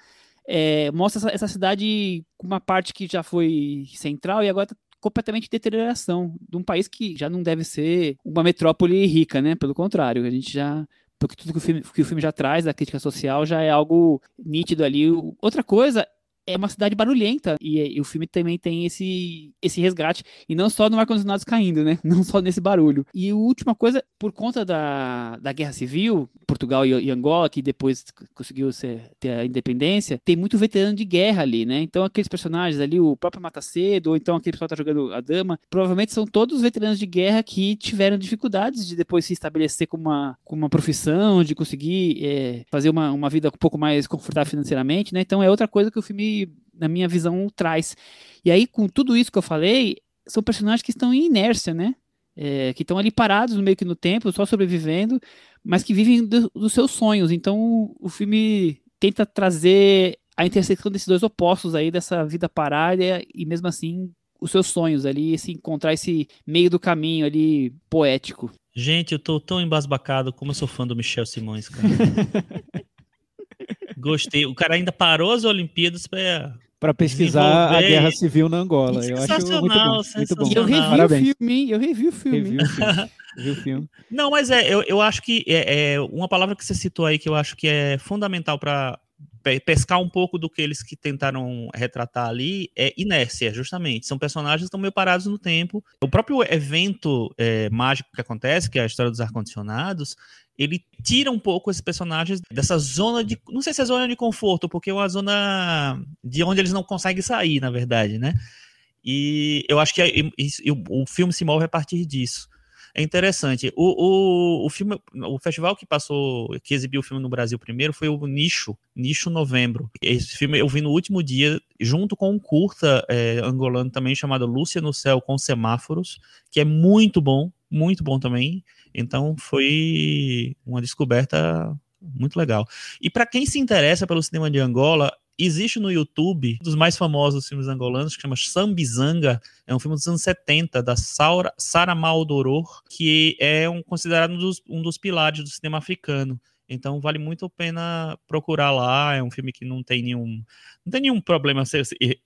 é, mostra essa, essa, cidade com uma parte que já foi central e agora está completamente deterioração de um país que já não deve ser uma metrópole rica, né? Pelo contrário, a gente já porque tudo que o filme, que o filme já traz da crítica social já é algo nítido ali. Outra coisa é uma cidade barulhenta e, e, o filme também tem esse esse resgate e não só no ar condicionado caindo, né? *laughs* Não só nesse barulho. E a última coisa, por conta da, da guerra civil, Portugal e, e Angola que depois conseguiu ser, ter a independência, tem muito veterano de guerra ali, né? Então aqueles personagens ali, o próprio Matacedo ou então aquele pessoal que tá jogando a dama, provavelmente são todos veteranos de guerra que tiveram dificuldades de depois se estabelecer como uma, como uma profissão, de conseguir é, fazer uma, uma vida um pouco mais confortável financeiramente, né? Então é outra coisa que o filme na minha visão, traz. E aí, com tudo isso que eu falei, são personagens que estão em inércia, né? É, que estão ali parados no meio que no tempo, só sobrevivendo, mas que vivem do, dos seus sonhos. Então, o filme tenta trazer a intersecção desses dois opostos aí, dessa vida parada e mesmo assim os seus sonhos ali, se encontrar esse meio do caminho ali poético. Gente, eu tô tão embasbacado como eu sou fã do Michel Simões, cara. *laughs* Gostei. O cara ainda parou as Olimpíadas para para pesquisar a guerra civil na Angola. Eu acho muito bom. Muito bom. Eu revi Parabéns. o filme, eu revi o filme. Revi o filme. *laughs* revi o filme. Não, mas é, eu, eu acho que é, é, uma palavra que você citou aí que eu acho que é fundamental para pescar um pouco do que eles que tentaram retratar ali é inércia, justamente. São personagens que estão meio parados no tempo. O próprio evento é, mágico que acontece, que é a história dos ar-condicionados, ele tira um pouco esses personagens dessa zona de. Não sei se é zona de conforto, porque é uma zona de onde eles não conseguem sair, na verdade, né? E eu acho que é, o filme se move a partir disso. É interessante. O, o, o filme, o festival que passou, que exibiu o filme no Brasil primeiro foi o Nicho, Nicho Novembro. Esse filme eu vi no último dia, junto com um curta é, angolano também chamado Lúcia no Céu com Semáforos, que é muito bom, muito bom também. Então foi uma descoberta muito legal. E para quem se interessa pelo cinema de Angola, existe no YouTube um dos mais famosos filmes angolanos que chama Sambizanga, é um filme dos anos 70 da Sara, Maldoror, que é um, considerado um dos, um dos pilares do cinema africano. Então vale muito a pena procurar lá. É um filme que não tem nenhum, não tem nenhum problema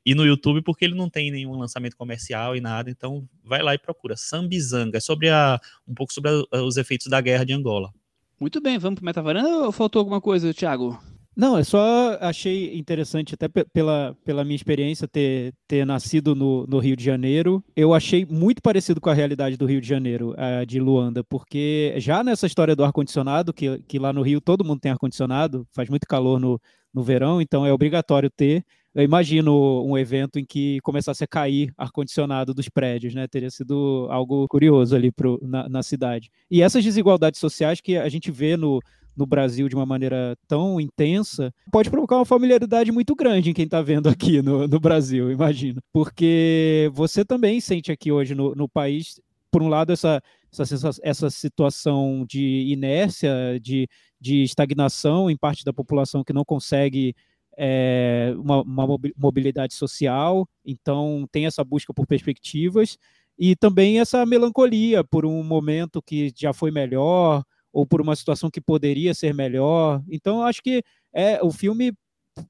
ir no YouTube porque ele não tem nenhum lançamento comercial e nada. Então vai lá e procura. Sambizanga, é sobre a, um pouco sobre a, os efeitos da guerra de Angola. Muito bem, vamos para o Metavaranda ou faltou alguma coisa, Thiago? Não, é só achei interessante, até pela, pela minha experiência, ter, ter nascido no, no Rio de Janeiro. Eu achei muito parecido com a realidade do Rio de Janeiro, de Luanda, porque já nessa história do ar-condicionado, que, que lá no Rio todo mundo tem ar-condicionado, faz muito calor no, no verão, então é obrigatório ter. Eu imagino um evento em que começasse a cair ar-condicionado dos prédios, né? Teria sido algo curioso ali pro, na, na cidade. E essas desigualdades sociais que a gente vê no, no Brasil de uma maneira tão intensa, pode provocar uma familiaridade muito grande em quem está vendo aqui no, no Brasil, imagino. Porque você também sente aqui hoje no, no país, por um lado, essa, essa, essa situação de inércia, de, de estagnação em parte da população que não consegue é, uma, uma, mobilidade social, então tem essa busca por perspectivas, e também essa melancolia por um momento que já foi melhor, ou por uma situação que poderia ser melhor. Então, acho que é, o filme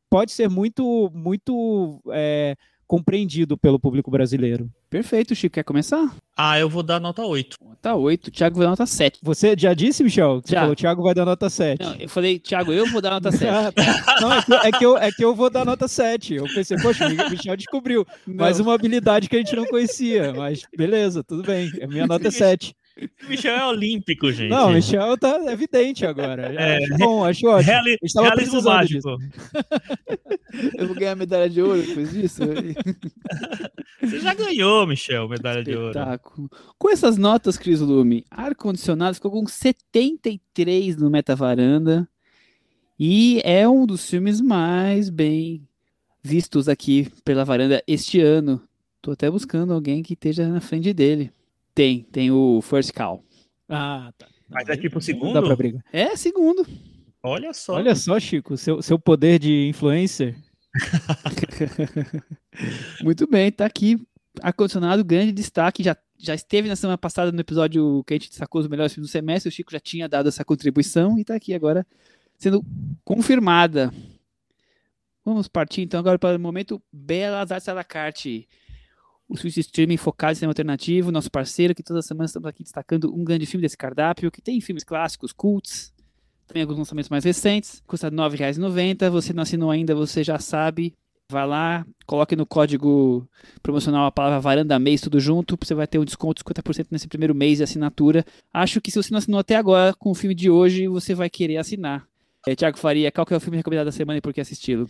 pode ser muito, muito é, compreendido pelo público brasileiro. Perfeito, Chico. Quer começar? Ah, eu vou dar nota 8. Nota 8. Thiago vai dar nota 7. Você já disse, Michel? Você já. falou, Thiago vai dar nota 7. Não, eu falei, Thiago, eu vou dar nota 7. Ah, tá. Não, é que, é que, eu, é que eu vou dar nota 7. Eu pensei, poxa, o Michel descobriu não. mais uma habilidade que a gente não conhecia. Mas beleza, tudo bem. A minha nota é 7. Michel é olímpico, gente. Não, Michel tá evidente agora. É, acho bom, acho ótimo. Reali Estava realismo mágico. Eu vou ganhar medalha de ouro depois disso. *laughs* Você já ganhou, Michel, medalha de ouro. Com essas notas, Cris Lume, ar-condicionado ficou com 73 no Metavaranda. E é um dos filmes mais bem vistos aqui pela varanda este ano. Tô até buscando alguém que esteja na frente dele. Tem, tem o First Call. Ah, tá. Mas é tipo segundo? Dá pra brigar. É, segundo. Olha só. Olha só, Chico, seu, seu poder de influencer. *laughs* Muito bem, tá aqui. Ar-condicionado, grande destaque. Já já esteve na semana passada no episódio que a gente destacou os melhores filmes do semestre. O Chico já tinha dado essa contribuição e está aqui agora sendo confirmada. Vamos partir então agora para o momento Belas Artes à la carte. O Switch Streaming focado em cinema alternativo, nosso parceiro, que todas as semanas estamos aqui destacando um grande filme desse cardápio, que tem filmes clássicos, cults, também alguns lançamentos mais recentes. Custa R$ 9,90. Você não assinou ainda, você já sabe. Vai lá, coloque no código promocional a palavra varanda mês tudo junto, você vai ter um desconto de 50% nesse primeiro mês de assinatura. Acho que se você não assinou até agora com o filme de hoje, você vai querer assinar. É, Tiago Faria, qual que é o filme recomendado da semana e por que assisti-lo?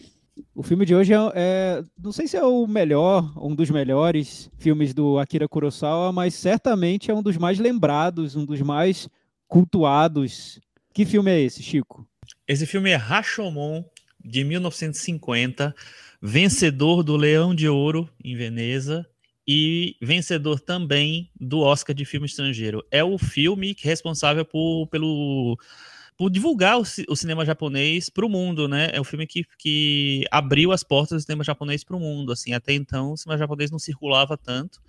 O filme de hoje é, é, não sei se é o melhor, um dos melhores filmes do Akira Kurosawa, mas certamente é um dos mais lembrados, um dos mais cultuados. Que filme é esse, Chico? Esse filme é Rashomon, de 1950 vencedor do Leão de Ouro em Veneza e vencedor também do Oscar de filme estrangeiro. É o filme responsável por, pelo, por divulgar o, o cinema japonês para o mundo, né? É o filme que, que abriu as portas do cinema japonês para o mundo. Assim, até então o cinema japonês não circulava tanto.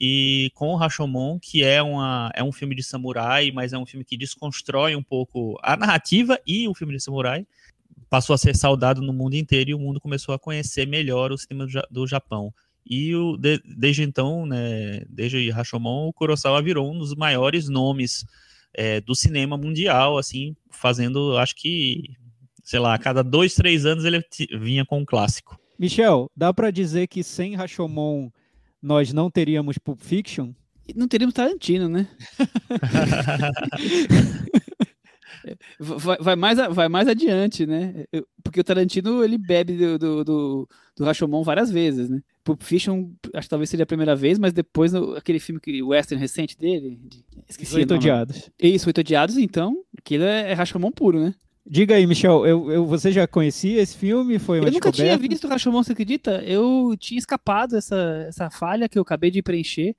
E com o Rashomon, que é, uma, é um filme de samurai, mas é um filme que desconstrói um pouco a narrativa e o filme de samurai, passou a ser saudado no mundo inteiro e o mundo começou a conhecer melhor o cinema do Japão. E o, de, desde então, né, desde Rashomon, o Kurosawa virou um dos maiores nomes é, do cinema mundial, assim, fazendo, acho que, sei lá, a cada dois, três anos ele vinha com um clássico. Michel, dá para dizer que sem Rashomon nós não teríamos Pulp Fiction? Não teríamos Tarantino, né? *laughs* vai, vai, mais, vai mais adiante, né? Porque o Tarantino ele bebe do, do, do, do Rashomon várias vezes, né? Pulp Fiction, acho que talvez seria a primeira vez, mas depois no, aquele filme que, o western recente dele, esqueci. Oito Odiados. Isso, Oito Odiados, então, aquilo é, é Rashomon puro, né? Diga aí, Michel, eu, eu, você já conhecia esse filme? Foi eu nunca tinha visto o Rashomon, você acredita? Eu tinha escapado essa, essa falha que eu acabei de preencher.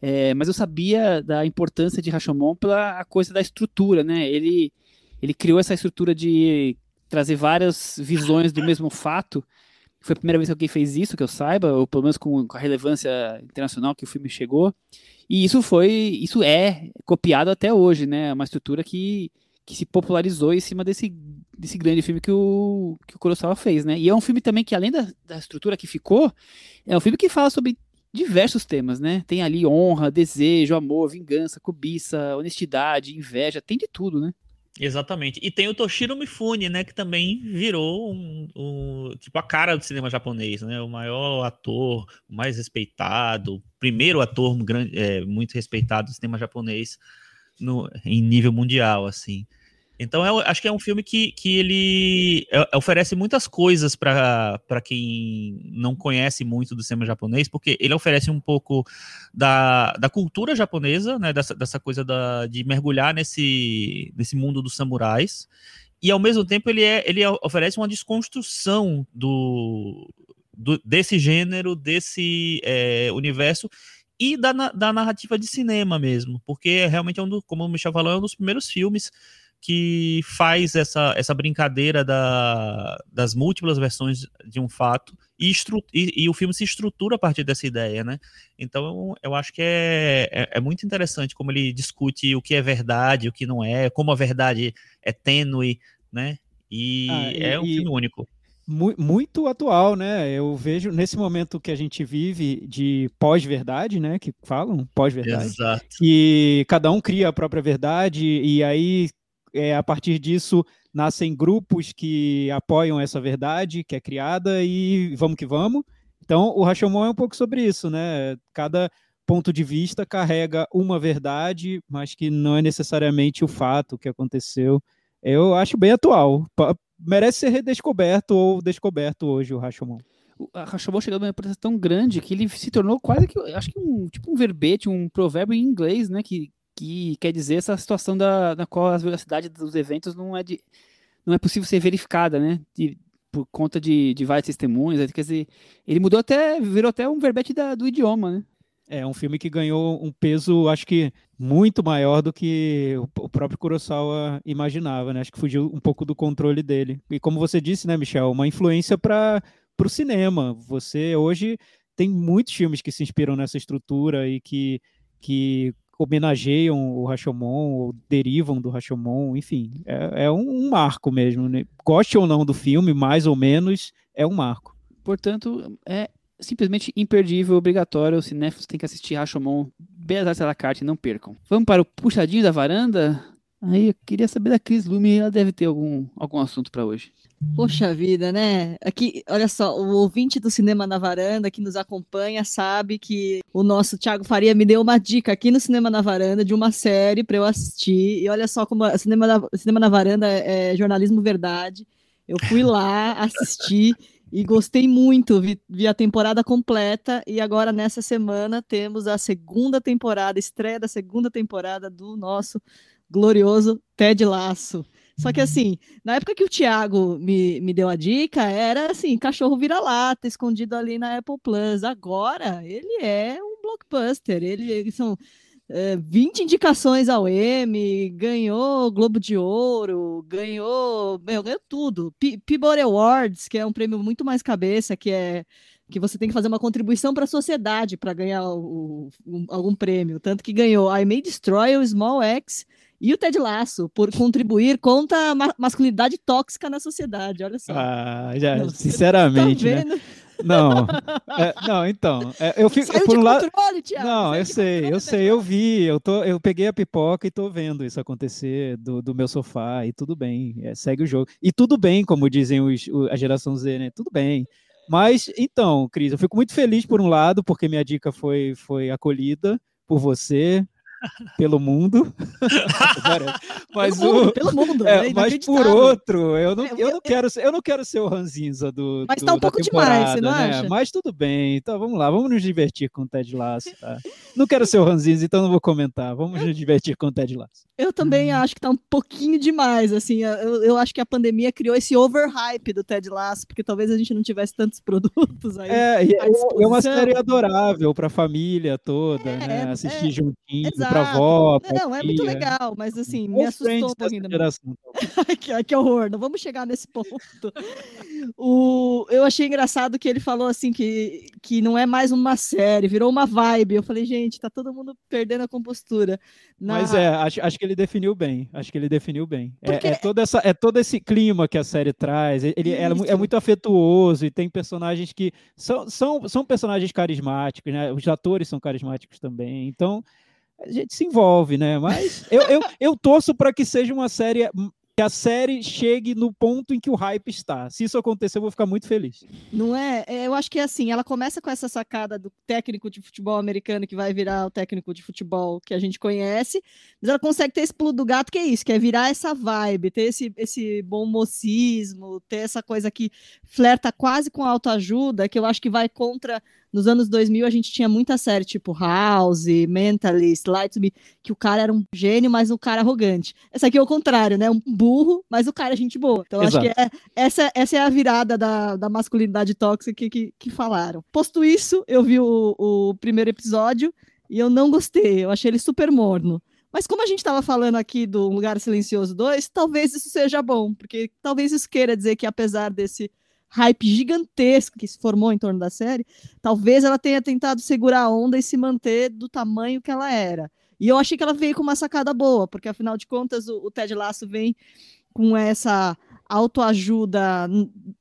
É, mas eu sabia da importância de Rashomon pela coisa da estrutura, né? Ele, ele criou essa estrutura de trazer várias visões do mesmo fato. Foi a primeira vez que alguém fez isso, que eu saiba, ou pelo menos com, com a relevância internacional que o filme chegou. E isso foi, isso é copiado até hoje, né? É uma estrutura que, que se popularizou em cima desse, desse grande filme que o, que o Kurosawa fez, né? E é um filme também que, além da, da estrutura que ficou, é um filme que fala sobre diversos temas, né? Tem ali honra, desejo, amor, vingança, cobiça, honestidade, inveja, tem de tudo, né? Exatamente. E tem o Toshiro Mifune, né, que também virou um, um, tipo a cara do cinema japonês, né? O maior ator, o mais respeitado, o primeiro ator grande, é, muito respeitado do cinema japonês no, em nível mundial, assim. Então, eu acho que é um filme que, que ele é, oferece muitas coisas para quem não conhece muito do cinema japonês, porque ele oferece um pouco da, da cultura japonesa, né, dessa, dessa coisa da, de mergulhar nesse, nesse mundo dos samurais, e ao mesmo tempo ele, é, ele oferece uma desconstrução do, do desse gênero, desse é, universo, e da, da narrativa de cinema mesmo, porque realmente é um do, como o Michel falou, é um dos primeiros filmes que faz essa, essa brincadeira da, das múltiplas versões de um fato e, e, e, o filme se estrutura a partir dessa ideia, né? Então eu acho que é, é, é, muito interessante como ele discute o que é verdade, o que não é, como a verdade é tênue, né? E, ah, e é um filme único. Muito atual, né? Eu vejo nesse momento que a gente vive de pós-verdade, né? Que falam pós-verdade. Exato. Que cada um cria a própria verdade e aí é, a partir disso nascem grupos que apoiam essa verdade que é criada e vamos que vamos. Então, o Rashomon é um pouco sobre isso, né? Cada ponto de vista carrega uma verdade, mas que não é necessariamente o fato que aconteceu. Eu acho bem atual. Merece ser redescoberto ou descoberto hoje o Rashomon. O Rashomon chegou numa importância tão grande que ele se tornou quase que, acho que um tipo um verbete, um provérbio em inglês, né? Que que quer dizer essa situação da, na qual a velocidade dos eventos não é, de, não é possível ser verificada, né? De, por conta de, de várias testemunhas. Quer dizer, ele mudou até, virou até um verbete da, do idioma, né? É um filme que ganhou um peso, acho que muito maior do que o próprio Kurosawa imaginava, né? Acho que fugiu um pouco do controle dele. E como você disse, né, Michel, uma influência para o cinema. Você hoje tem muitos filmes que se inspiram nessa estrutura e que que homenageiam o Rashomon, ou derivam do Rashomon, enfim, é, é um, um, marco mesmo. Né? Goste ou não do filme, mais ou menos, é um marco. Portanto, é simplesmente imperdível, obrigatório. Os cinéfilos têm que assistir Rashomon, Belas Artes à la carte, não percam. Vamos para o puxadinho da varanda? Aí eu queria saber da Cris Lume, ela deve ter algum, algum assunto para hoje. Poxa vida, né? Aqui, olha só, o ouvinte do Cinema na Varanda que nos acompanha sabe que o nosso Thiago Faria me deu uma dica aqui no Cinema na Varanda de uma série para eu assistir. E olha só como Cinema na, Cinema na Varanda é, é jornalismo verdade. Eu fui lá *laughs* assistir e gostei muito, vi, vi, a temporada completa e agora nessa semana temos a segunda temporada, estreia da segunda temporada do nosso glorioso Ted Laço. Só que assim, na época que o Thiago me, me deu a dica, era assim, cachorro vira-lata, escondido ali na Apple Plus. Agora, ele é um blockbuster. Ele, eles são é, 20 indicações ao Emmy, ganhou Globo de Ouro, ganhou, meu, ganhou tudo. P Peabody Awards, que é um prêmio muito mais cabeça, que é que você tem que fazer uma contribuição para a sociedade para ganhar o, o, algum prêmio. Tanto que ganhou I May Destroy o Small X e o Ted Lasso, por contribuir contra a ma masculinidade tóxica na sociedade. Olha só. Ah, já, não, sinceramente, tá né? Não, é, não, então, é, eu fico Saiu por um lado. Não, eu sei, eu sei, eu vi, eu tô, eu peguei a pipoca e tô vendo isso acontecer do, do meu sofá e tudo bem, é, segue o jogo e tudo bem, como dizem os, o, a geração Z, né? Tudo bem. Mas então, Cris, eu fico muito feliz por um lado porque minha dica foi foi acolhida por você, pelo mundo. *laughs* mas pelo, o, mundo, pelo mundo, é, mas por outro, eu não, eu não quero ser, eu não quero ser o ranzinza do Mas tá um pouco demais, você não né? acha? Mas tudo bem. Então vamos lá, vamos nos divertir com o Ted Lasso, tá? Não quero ser o ranzinza, então não vou comentar. Vamos nos divertir com o Ted Lasso. Eu também acho que tá um pouquinho demais, assim, eu, eu acho que a pandemia criou esse overhype do Ted Lasso, porque talvez a gente não tivesse tantos *laughs* produtos aí. É, é, é uma série adorável para a família toda, é, né? Assistir é, juntinho para avó. Pra não, é muito legal, mas assim, me assustou um pouquinho. *laughs* que, que horror, não vamos chegar nesse ponto. o, eu achei engraçado que ele falou assim que, que não é mais uma série, virou uma vibe. Eu falei, gente, tá todo mundo perdendo a compostura. Na... Mas é, acho, acho que ele definiu bem. Acho que ele definiu bem. Porque... É, é, toda essa, é todo esse clima que a série traz. Ele é, é, muito afetuoso e tem personagens que são, são, são personagens carismáticos, né? Os atores são carismáticos também. Então, a gente se envolve, né? Mas eu, eu, eu torço para que seja uma série que a série chegue no ponto em que o hype está. Se isso acontecer, eu vou ficar muito feliz. Não é? é? Eu acho que é assim, ela começa com essa sacada do técnico de futebol americano que vai virar o técnico de futebol que a gente conhece, mas ela consegue ter esse pulo do gato que é isso, que é virar essa vibe, ter esse, esse bom mocismo, ter essa coisa que flerta quase com autoajuda, que eu acho que vai contra nos anos 2000 a gente tinha muita série tipo House, Mentalist, Light to Me, que o cara era um gênio, mas um cara arrogante. Essa aqui é o contrário, né? Um burro, mas o cara é gente boa. Então Exato. acho que é, essa, essa é a virada da, da masculinidade tóxica que, que, que falaram. Posto isso, eu vi o, o primeiro episódio e eu não gostei, eu achei ele super morno. Mas como a gente estava falando aqui do Lugar Silencioso 2, talvez isso seja bom, porque talvez isso queira dizer que apesar desse hype gigantesco que se formou em torno da série, talvez ela tenha tentado segurar a onda e se manter do tamanho que ela era. E eu achei que ela veio com uma sacada boa, porque afinal de contas o, o Ted Lasso vem com essa autoajuda,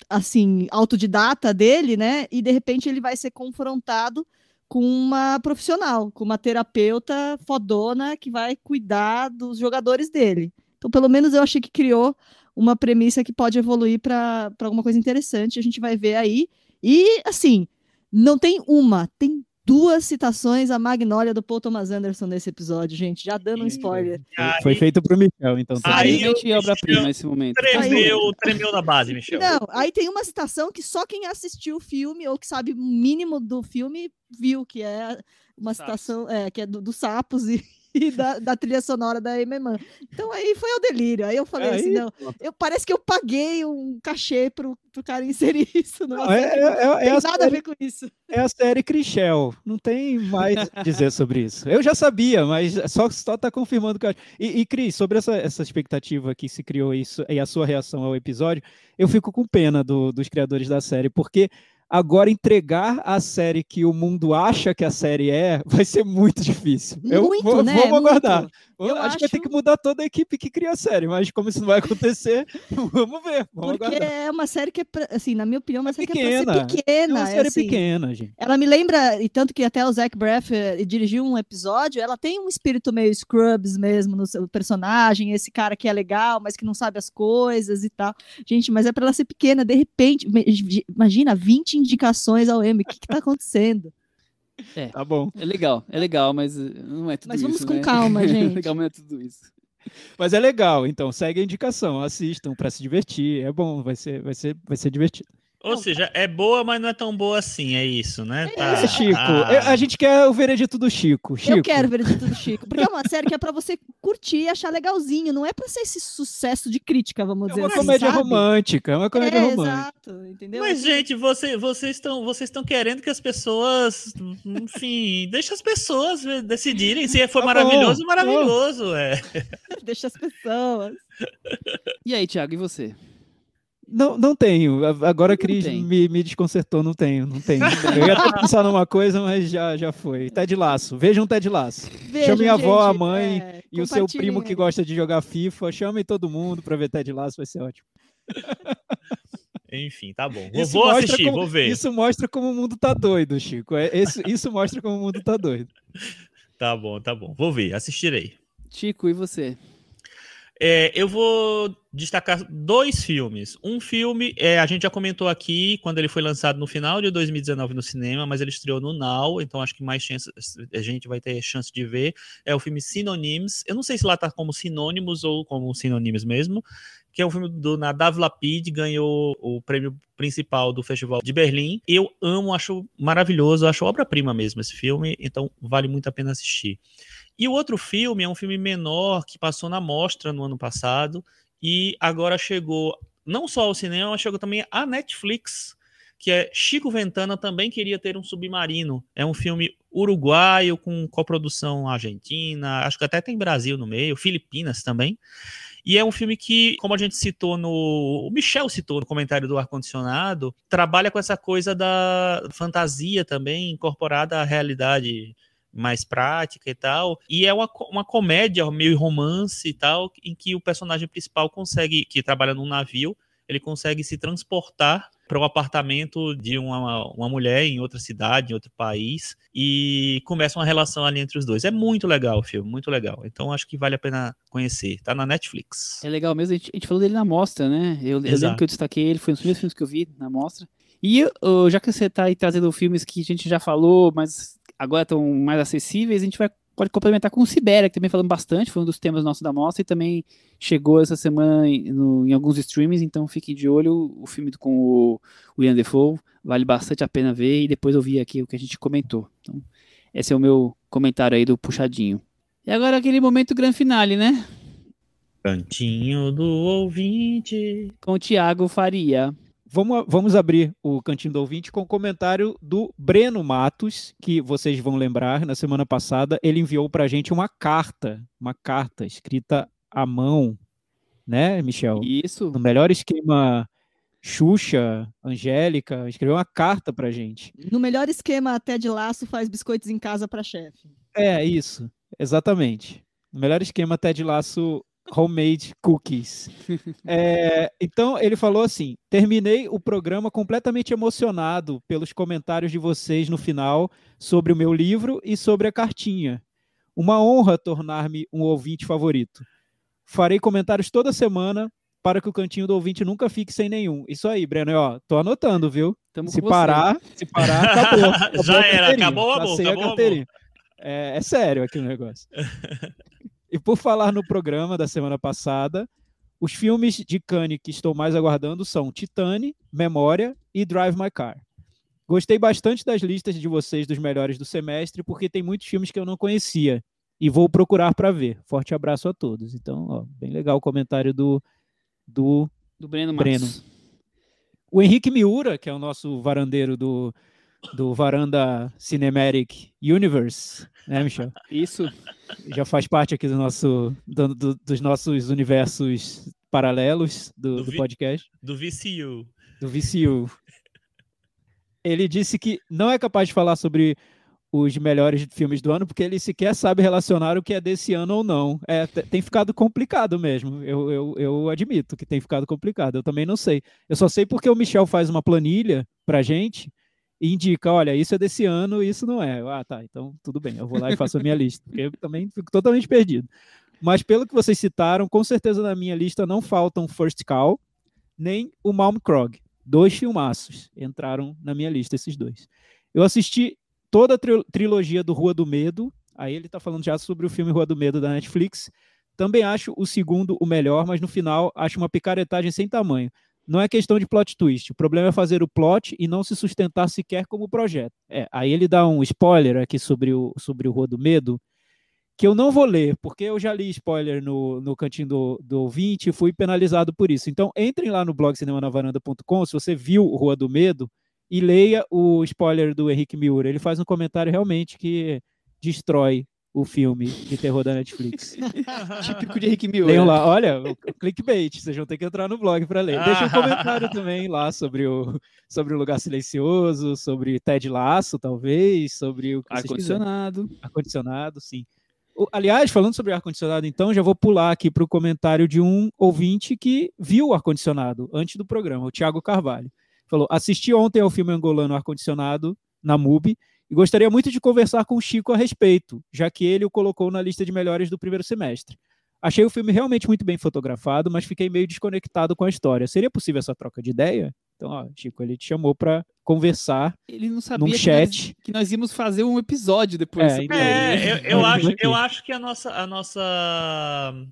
assim, autodidata dele, né? E de repente ele vai ser confrontado com uma profissional, com uma terapeuta fodona que vai cuidar dos jogadores dele. Então, pelo menos eu achei que criou uma premissa que pode evoluir para alguma coisa interessante. A gente vai ver aí. E, assim, não tem uma, tem duas citações à Magnólia do Paul Thomas Anderson nesse episódio, gente. Já dando um spoiler. Aí, Foi feito pro Michel, então. Tá aí eu obra-prima nesse momento. Tremeu, tremeu na base, Michel. Não, aí tem uma citação que só quem assistiu o filme ou que sabe o mínimo do filme viu, que é uma citação é, que é do, dos sapos e, e da, da, trilha sonora da Ememan. Então aí foi o delírio. Aí eu falei assim, não, eu, parece que eu paguei um cachê pro, pro cara inserir *laughs* isso. Não, é, é, é, não tem nada série, a ver com isso. É a série Crichel. Não tem mais a dizer sobre isso. Eu já sabia, mas só, só tá confirmando que eu E, e Cris, sobre essa, essa expectativa que se criou isso e a sua reação ao episódio, eu fico com pena do, dos criadores da série, porque Agora, entregar a série que o mundo acha que a série é, *laughs* vai ser muito difícil. Eu Muito, vou, né? Vamos aguardar. Eu Eu acho, que vai ter acho- que mudar toda a equipe que cria a série, mas como isso não vai acontecer, *laughs* vamos ver. Vamos Porque aguardar. é uma série que é, pra- assim, na minha opinião, uma É série que é pequena. ser pequena. É uma série assim. pequena, gente. Ela me lembra, e tanto que até o Zach Braff eh, dirigiu um episódio, ela tem um espírito meio Scrubs mesmo no seu personagem, esse cara que é legal, mas que não sabe as coisas e tal. Gente, mas é pra ela ser pequena, de repente, imagina, 20 indicações ao Emmy, o que que tá *laughs* acontecendo? Tá bom. É legal, é legal, mas não é tudo Mas isso. vamos com né? calma, *laughs* gente. legal, mas não é tudo isso. Mas é legal, então segue a indicação, assistam para se divertir. É bom, vai ser, vai ser, vai ser divertido. Ou seja, é boa, mas não é tão boa assim, é isso, né? Tá, É, Chico, ah. eu- a gente quer o veredito do Chico. Chico, Eu quero ver Veredito do *laughs* Chico, porque é uma série que é pra você curtir e achar legalzinho, não é pra ser esse sucesso de crítica, vamos é dizer uma assim, comédia sabe? romântica, é uma comédia É, romântica. exato, entendeu? Mas, Assim, gente, você, vocês estão vocês estão querendo que as pessoas, enfim, deixa as pessoas decidirem. Se for Tá bom, maravilhoso, tá maravilhoso. É. deixa as pessoas. E aí, Thiago, e você? Não, não tenho. Agora a Cris me, me desconcertou, não tenho, não tenho. *laughs* Eu ia até pensar numa coisa, mas já, já foi. Ted Laço, vejam Ted Laço. Vejam, Chame a avó, a mãe é, E o seu primo que gosta de jogar FIFA, chamem todo mundo pra ver Ted Laço, vai ser ótimo. Enfim, tá bom. Vou, vou assistir, como- vou ver. Isso mostra como o mundo tá doido, Chico. É, isso, isso mostra como o mundo tá doido. Tá bom, tá bom. Vou ver, assistirei. Chico, e você? É, eu vou destacar dois filmes. Um filme, é, a gente já comentou aqui quando ele foi lançado no final de 2019 no cinema, mas ele estreou no Now, então acho que mais chance, a gente vai ter chance de ver. É o filme Synonyms. Eu não sei se lá tá como sinônimos ou como sinônimos mesmo, que é um filme do Nadav Lapid, ganhou o prêmio principal do Festival de Berlim. Eu amo, acho maravilhoso, acho obra-prima mesmo esse filme, então vale muito a pena assistir. E o outro filme é um filme menor que passou na mostra no ano passado e agora chegou não só ao cinema, mas chegou também à Netflix, que é Chico Ventana também queria ter um submarino. É um filme uruguaio com coprodução argentina, acho que até tem Brasil no meio, Filipinas também. E é um filme que, como a gente citou no. O Michel citou no comentário do ar-condicionado, trabalha com essa coisa da fantasia também incorporada à realidade mais prática e tal. E é uma, uma comédia, meio romance e tal, em que o personagem principal consegue, que trabalha num navio, ele consegue se transportar para o apartamento de uma, uma mulher em outra cidade, em outro país, e começa uma relação ali entre os dois. É muito legal o filme, muito legal. Então acho que vale a pena conhecer. Tá na Netflix. É legal mesmo, a gente, a gente falou dele na mostra, né? Eu, eu lembro que eu destaquei ele, foi um dos primeiros filmes que eu vi na mostra. E ô, já que você tá aí trazendo filmes que a gente já falou, mas agora estão mais acessíveis, a gente vai, pode complementar com o Sibéria, que também falamos bastante, foi um dos temas nossos da mostra, e também chegou essa semana em, no- em alguns streamings, então fiquem de olho, o filme com o William Defoe, vale bastante a pena ver, e depois ouvir aqui o que a gente comentou. Então, esse é o meu comentário aí do Puxadinho. E agora aquele momento grande finale, né? Cantinho do ouvinte. Com o Thiago Faria. Vamos, vamos abrir o Cantinho do Ouvinte com o comentário do Breno Matos, que vocês vão lembrar, na semana passada, ele enviou para a gente uma carta, uma carta escrita à mão, né, Michel? Isso. No melhor esquema Xuxa, Angélica, escreveu uma carta pra gente. No melhor esquema, até de laço faz biscoitos em casa para chefe. É, isso, exatamente. No melhor esquema Ted Laço Homemade Cookies. *laughs* É, então, ele falou assim: terminei o programa completamente emocionado pelos comentários de vocês no final sobre o meu livro e sobre a cartinha. Uma honra tornar-me um ouvinte favorito. Farei comentários toda semana para que o cantinho do ouvinte nunca fique sem nenhum. Isso aí, Breno, ó, tô anotando, viu? Tamo Se parar, se parar, acabou. *laughs* acabou Já era, acabou acabou carteirinha. É, é sério aqui o negócio. *laughs* por falar no programa da semana passada, os filmes de Cannes que estou mais aguardando são Titane, Memória e Drive My Car. Gostei bastante das listas de vocês dos melhores do semestre, porque tem muitos filmes que eu não conhecia e vou procurar para ver. Forte abraço a todos. Então, ó, bem legal o comentário do, do Do Breno Matos. Breno. o Henrique Miura, que é o nosso varandeiro do, do Varanda Cinematic Universe, né, Michel? Isso. Já faz parte aqui do nosso, do- do- dos nossos universos paralelos do, Do do podcast, Do VCU. do VCU. ele disse que não é capaz de falar sobre os melhores filmes do ano, porque ele sequer sabe relacionar o que é desse ano ou não. É, tem ficado complicado mesmo. Eu, eu, eu admito que tem ficado complicado. Eu também não sei. Eu só sei porque o Michel faz uma planilha pra gente indica, olha, isso é desse ano, isso não é. Ah, tá, então tudo bem, eu vou lá e faço a minha lista, porque eu também fico totalmente perdido. Mas pelo que vocês citaram, com certeza na minha lista não faltam First Call, nem o Malmkrog. Dois filmaços entraram na minha lista, esses dois. Eu assisti toda a tri trilogia do Rua do Medo, aí ele está falando já sobre o filme Rua do Medo da Netflix. Também acho o segundo o melhor, mas no final acho uma picaretagem sem tamanho. Não é questão de plot twist. O problema é fazer o plot e não se sustentar sequer como projeto. É, aí ele dá um spoiler aqui sobre o, sobre o Rua do Medo, que eu não vou ler, porque eu já li spoiler no, no cantinho do, do ouvinte e fui penalizado por isso. Então, entrem lá no blog cinemanavaranda.com, se você viu Rua do Medo, e leia o spoiler do Henrique Miura. Ele faz um comentário realmente que destrói o filme de terror da Netflix. *laughs* Típico de Henrique Miura. Leiam lá, olha, o clickbait, vocês vão ter que entrar no blog para ler. Deixa um comentário *laughs* também lá sobre o, sobre o Lugar Silencioso, sobre Ted Laço, talvez, sobre o ar-condicionado. Ar-condicionado, sim. Aliás, falando sobre ar-condicionado, então, já vou pular aqui para o comentário de um ouvinte que viu o ar-condicionado antes do programa, o Thiago Carvalho. Falou: assisti ontem ao filme angolano Ar-Condicionado na MUBI e gostaria muito de conversar com o Chico a respeito, já que ele o colocou na lista de melhores do primeiro semestre. Achei o filme realmente muito bem fotografado, mas fiquei meio desconectado com a história. Seria possível essa troca de ideia? Então, ó, Chico, ele te chamou para conversar. Ele não sabia num que, chat. Nós, que nós íamos fazer um episódio depois. É, então, É, eu, eu acho, eu acho que a nossa, a nossa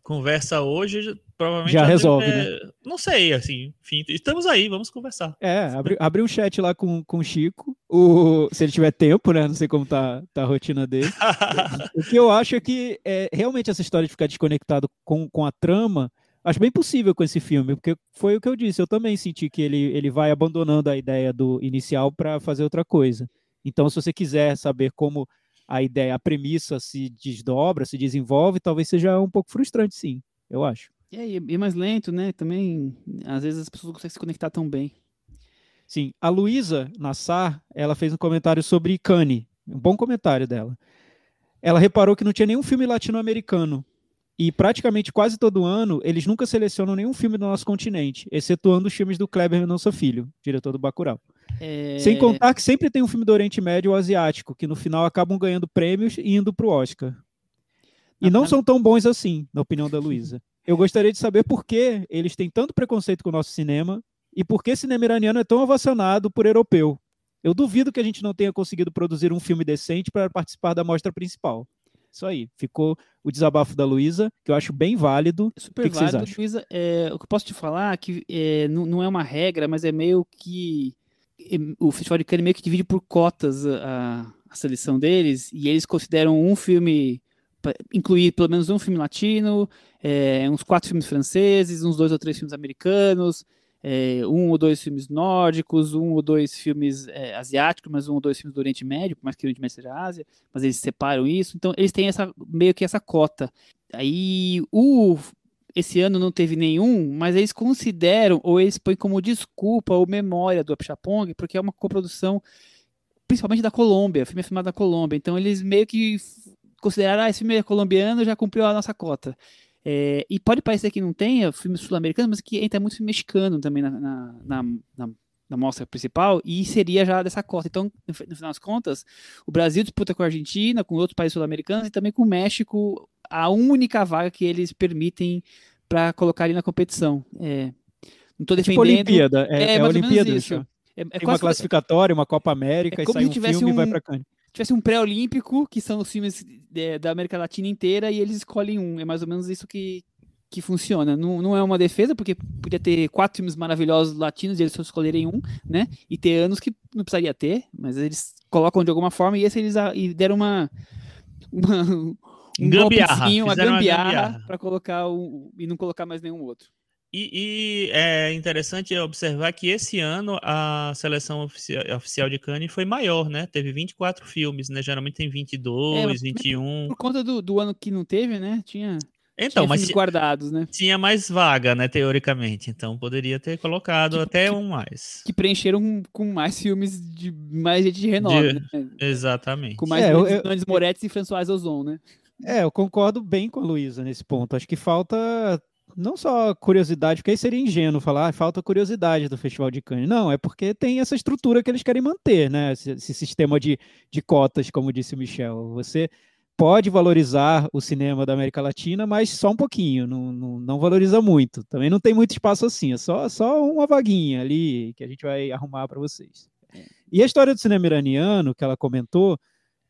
conversa hoje provavelmente Já resolve, ter- Não sei, assim, enfim, estamos aí, vamos conversar. É, abri, abri um chat lá com, com o Chico, o, se ele tiver tempo, né? Não sei como tá, tá a rotina dele. *laughs* o que eu acho é que é, realmente essa história de ficar desconectado com, com a trama, acho bem possível com esse filme, porque foi o que eu disse, eu também senti que ele, ele vai abandonando a ideia do inicial para fazer outra coisa. Então, se você quiser saber como a ideia, a premissa se desdobra, se desenvolve, talvez seja um pouco frustrante, sim, eu acho. É, e é mais lento, né? Também, às vezes as pessoas não conseguem se conectar tão bem. Sim, a Luísa Nassar, ela fez um comentário sobre Cannes, um bom comentário dela. Ela reparou que não tinha nenhum filme latino-americano. E praticamente quase todo ano, eles nunca selecionam nenhum filme do nosso continente, excetuando os filmes do Kleber Mendonça Filho, diretor do Bacurau. É, Sem contar que sempre tem um filme do Oriente Médio ou Asiático, que no final acabam ganhando prêmios e indo para o Oscar. E não são tão bons assim, na opinião da Luísa. Eu gostaria de saber por que eles têm tanto preconceito com o nosso cinema e por que cinema iraniano é tão ovacionado por europeu. Eu duvido que a gente não tenha conseguido produzir um filme decente para participar da mostra principal. Isso aí, ficou o desabafo da Luísa, que eu acho bem válido. Super que válido? Luísa. É, o que eu posso te falar é que é, não, não é uma regra, mas é meio que é, o Festival de Cannes meio que divide por cotas a, a seleção deles e eles consideram um filme incluir pelo menos um filme latino, é, uns quatro filmes franceses, uns dois ou três filmes americanos, é, um ou dois filmes nórdicos, um ou dois filmes é, asiáticos, mas um ou dois filmes do Oriente Médio, por mais que o Oriente Médio seja a Ásia, mas eles separam isso, então eles têm essa meio que essa cota. Aí o esse ano não teve nenhum, mas eles consideram ou eles põem como desculpa ou memória do Apchapong, porque é uma coprodução principalmente da Colômbia, o filme é filmado na Colômbia, então eles meio que consideraram, ah, esse filme é colombiano, já cumpriu a nossa cota. É, e pode parecer que não tenha filme sul-americano, mas que entra muito filme mexicano também na, na, na, na- na mostra principal, e seria já dessa cota. Então, no, fi- no final das contas, o Brasil disputa com a Argentina, com outros países sul-americanos e também com o México, a única vaga que eles permitem para colocar ali na competição. É, não estou Tipo defendendo. Olimpíada, é, é, menos Olimpíada. isso. isso. É, é Tem uma quase- classificatória, uma Copa América, É e como sai se um tivesse filme e vai um- para Cannes. Tivesse um pré-olímpico, que são os filmes é, da América Latina inteira, e eles escolhem um. É mais ou menos isso que, que funciona. Não, não é uma defesa, porque podia ter quatro filmes maravilhosos latinos e eles só escolherem um, né? E ter anos que não precisaria ter, mas eles colocam de alguma forma, e esse eles e deram uma. uma *laughs* um Gambiarra, uma gambiarra gambiarra. para colocar o, e não colocar mais nenhum outro. E, e é interessante observar que esse ano a seleção oficia- oficial de Cannes foi maior, né? Teve 24 filmes, né? Geralmente tem 22, É, mas- 21. Por conta do, do ano que não teve, né? Tinha. Então, Tinha mas guardados, né? tinha mais vaga, né, teoricamente. Então poderia ter colocado até um mais. Que preencheram com mais filmes de mais gente de renome, De- né? Exatamente. Com mais É, eu- Moretti e François Ozon, né? É, eu concordo bem com a Luísa nesse ponto. Acho que falta não só curiosidade, porque aí seria ingênuo falar, ah, falta curiosidade do Festival de Cannes. Não, é porque tem essa estrutura que eles querem manter, né? Esse, esse sistema de, de cotas, como disse o Michel. Você pode valorizar o cinema da América Latina, mas só um pouquinho, não, não, não valoriza muito. Também não tem muito espaço assim, é só, só uma vaguinha ali que a gente vai arrumar para vocês. E a história do cinema iraniano, que ela comentou,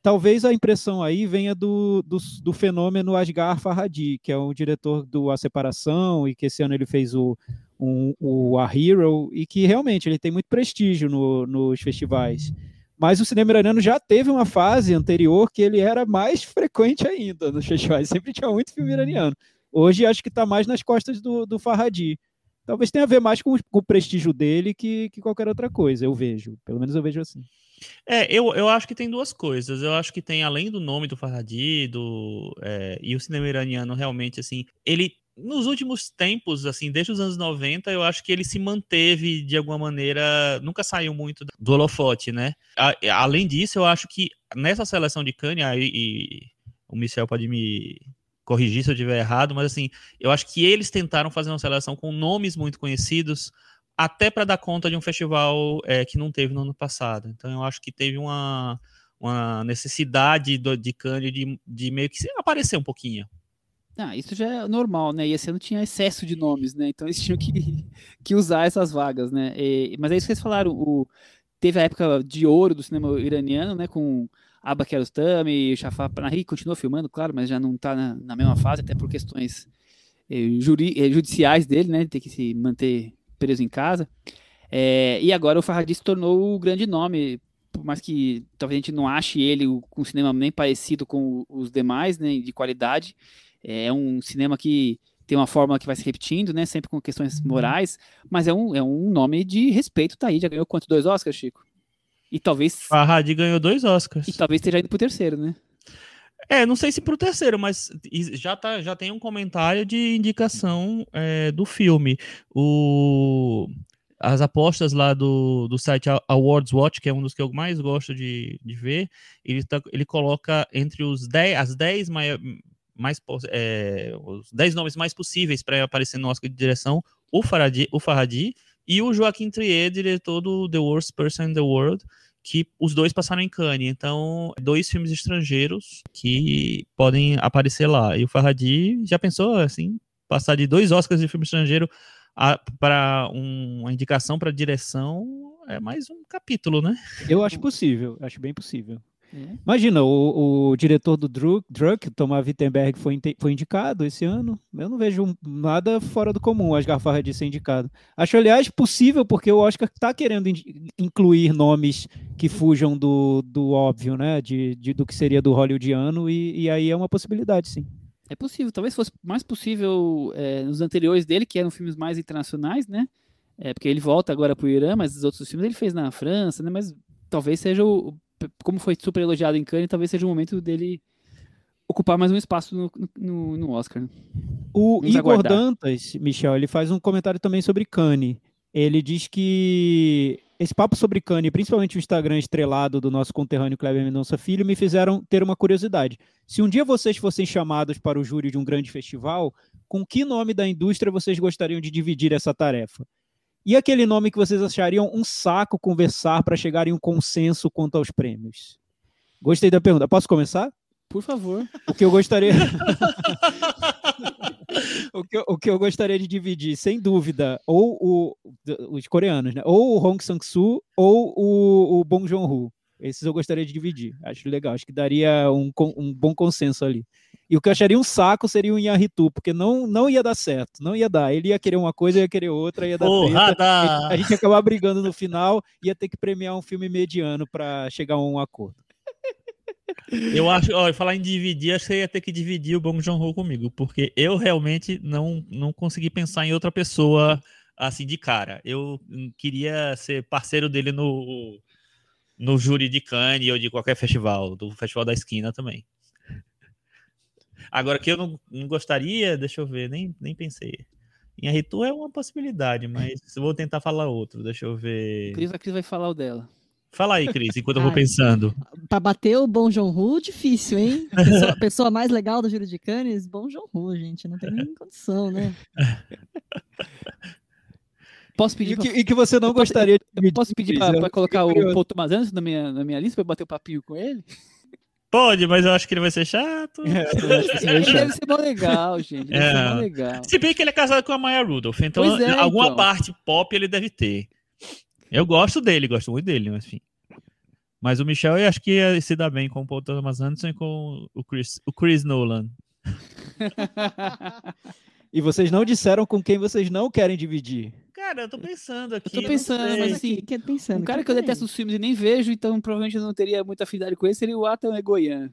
talvez a impressão aí venha do, do, do fenômeno Asghar Farhadi, que é o diretor do A Separação e que esse ano ele fez o, um, o A Hero e que realmente ele tem muito prestígio no, nos festivais. Mas o cinema iraniano já teve uma fase anterior que ele era mais *laughs* frequente ainda nos festivais, sempre tinha muito filme iraniano. Hoje acho que está mais nas costas do, do Farhadi. Talvez tenha a ver mais com, com o prestígio dele que, que qualquer outra coisa, eu vejo. Pelo menos eu vejo assim. É, eu, eu acho que tem duas coisas. Eu acho que tem, além do nome do Farhadi, do, é, e o cinema iraniano, realmente, assim, ele, nos últimos tempos, assim, desde os anos 90, eu acho que ele se manteve, de alguma maneira, nunca saiu muito do holofote, né? A- além disso, eu acho que nessa seleção de Cannes, aí, e o Michel pode me corrigir se eu estiver errado, mas, assim, eu acho que eles tentaram fazer uma seleção com nomes muito conhecidos, até para dar conta de um festival é, que não teve no ano passado. Então eu acho que teve uma, uma necessidade do, de Cannes de, de meio que aparecer um pouquinho. Ah, isso já é normal, né? E esse ano tinha excesso de nomes, né? Então eles *laughs* tinham que, que usar essas vagas, né? E- mas é isso que eles falaram. O, teve a época de ouro do cinema iraniano, né? Com Abba Kiarostami, Shafar Panahi, continua filmando, claro, mas já não está na, na mesma fase, até por questões eh, juri, eh, judiciais dele, né? Tem que se manter preso em casa. É, e agora o Farhadi se tornou o grande nome, por mais que talvez a gente não ache ele com um cinema nem parecido com os demais, né? De qualidade. É um cinema que tem uma fórmula que vai se repetindo, né? Sempre com questões morais, mas é um, é um nome de respeito, tá aí. Já ganhou quanto? Dois Oscars, Chico? E talvez, Farhadi ganhou dois Oscars. e talvez esteja indo pro terceiro, né? É, não sei se pro terceiro, mas já, tá, já tem um comentário de indicação é, do filme. O, as apostas lá do, do site Awards Watch, que é um dos que eu mais gosto de, de ver, ele, tá, ele coloca entre os 10, as 10 mai- mais, é, os 10 nomes mais possíveis para aparecer no Oscar de direção, o Farhadi, o Farhadi e o Joaquim Trier, diretor do The Worst Person in the World, que os dois passaram em Cannes. Então, dois filmes estrangeiros que podem aparecer lá. E o Farhadi já pensou assim, passar de dois Oscars de filme estrangeiro para uma indicação para direção é mais um capítulo, né? Eu acho possível, acho bem possível. É. Imagina, o, o diretor do Druk, Thomas Wittenberg, foi, foi indicado esse ano. Eu não vejo nada fora do comum o Asghar Farhadi ser indicado. Acho, aliás, possível, porque o Oscar está querendo in- incluir nomes que fujam do, do óbvio, né? De, de- do que seria do hollywoodiano, e, e aí é uma possibilidade, sim. É possível, talvez fosse mais possível é, nos anteriores dele, que eram filmes mais internacionais, né? É, porque ele volta agora pro Irã, mas os outros filmes ele fez na França, né? Mas talvez seja o. Como foi super elogiado em Cannes, talvez seja o momento dele ocupar mais um espaço no, no, no Oscar. né? O Vamos Igor aguardar. Dantas, Michel, ele faz um comentário também sobre Cane. Ele diz que esse papo sobre Cane, principalmente o Instagram estrelado do nosso conterrâneo Kleber Mendonça Filho, me fizeram ter uma curiosidade. Se um dia vocês fossem chamados para o júri de um grande festival, com que nome da indústria vocês gostariam de dividir essa tarefa? E aquele nome que vocês achariam um saco conversar para chegar em um consenso quanto aos prêmios? Gostei da pergunta. Posso começar? Por favor. O que eu gostaria. *laughs* o, que eu, o que eu gostaria de dividir, sem dúvida, ou o, os coreanos, né? Ou o Hong Sang-soo ou o, o Bong Joon-ho. Esses eu gostaria de dividir. Acho legal. Acho que daria um, um bom consenso ali. E o que eu acharia um saco seria o Inharitu, porque não, não ia dar certo. Não ia dar. Ele ia querer uma coisa, ia querer outra, ia dar treta. A gente ia acabar brigando no final, ia ter que premiar um filme mediano para chegar a um acordo. Eu acho, ó, falar em dividir, acho que você ia ter que dividir o Bong Joon-ho comigo, porque eu realmente não, não consegui pensar em outra pessoa assim de cara. Eu hum, queria ser parceiro dele no, no júri de Cannes ou de qualquer festival, do Festival da Esquina também. Agora que eu não, não gostaria, deixa eu ver, nem, nem pensei. Em Arritu é uma possibilidade, mas vou tentar falar outro, deixa eu ver. Cris, a Cris vai falar o dela. Fala aí, Cris, enquanto eu vou Ai. *laughs* pensando. Pra bater o Bom João Ru, difícil, hein? A *laughs* pessoa, a pessoa mais legal do Júlio de Canes, Bom João Ru, gente. Não tem nem condição, né? *laughs* Posso E pedir que, pra, e que você não gostaria de eu dividir, posso pedir Cris? pra, Eu pra colocar fiquei o curioso. Paul Thomas Anderson na minha, na minha lista pra eu bater o papinho com ele? Pode, mas eu acho que ele vai ser chato. É, que Ele chato. deve ser mó legal, gente. Deve ser É. legal. Se bem que ele é casado com a Maya Rudolph, então é, alguma então. parte pop ele deve ter. Eu gosto dele, gosto muito dele, mas enfim. Mas o Michel eu acho que ia se dar bem com o Paul Thomas Anderson e com o Chris, o Chris Nolan. *laughs* E vocês não disseram com quem vocês não querem dividir. Cara, eu tô pensando aqui. tô não pensando, mas assim, aqui, que- pensando, Um cara aqui, que eu detesto os filmes e nem vejo, então provavelmente eu não teria muita afinidade com ele, seria o Atan Egoyan.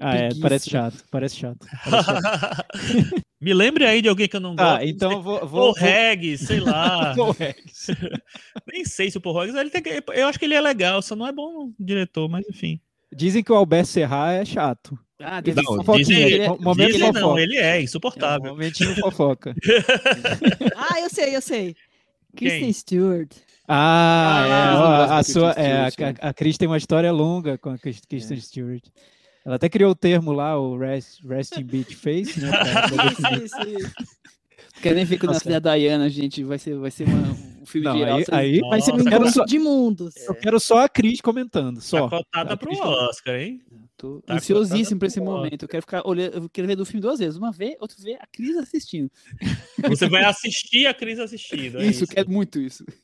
Ah, é, parece chato, parece chato. parece chato. *laughs* Me lembre aí de alguém que eu não gosto. Tá, não então eu vou. Paul vou. Regis, sei lá. *laughs* Paul Regis. *laughs* Nem sei se o Paul Regis, ele tem que- eu acho que ele é legal, só não é bom diretor, mas enfim. Dizem que o Albert Serra é chato. Ah, Não, fofoquinha, dizem- ele é- mo- momento Dizem não, fofoca. ele é É um insuportável. momentinho fofoca. *laughs* Ah, eu sei, eu sei. Kristen Stewart. Ah, Ah, é, não a sua, é, a, a Cris tem uma história longa com a Krist- Kristen Stewart. Ela até criou o termo lá, o rest, resting beach face, né? *laughs* Isso, isso, isso. Nem ver quando Nossa. nascer da Diana, gente. Vai ser, vai ser uma- um filme Não, geral. aí, aí Vai ser um encontro só- de mundos. eu quero só a Cris comentando, só. Tá cotada pro Oscar, hein? Tô Tá ansiosíssimo pra esse momento. Eu quero ficar olhando, eu quero ver do filme duas vezes. Uma vez, outra vez, a Cris assistindo. Você vai assistir a Cris assistindo. é isso, quero muito isso. *laughs*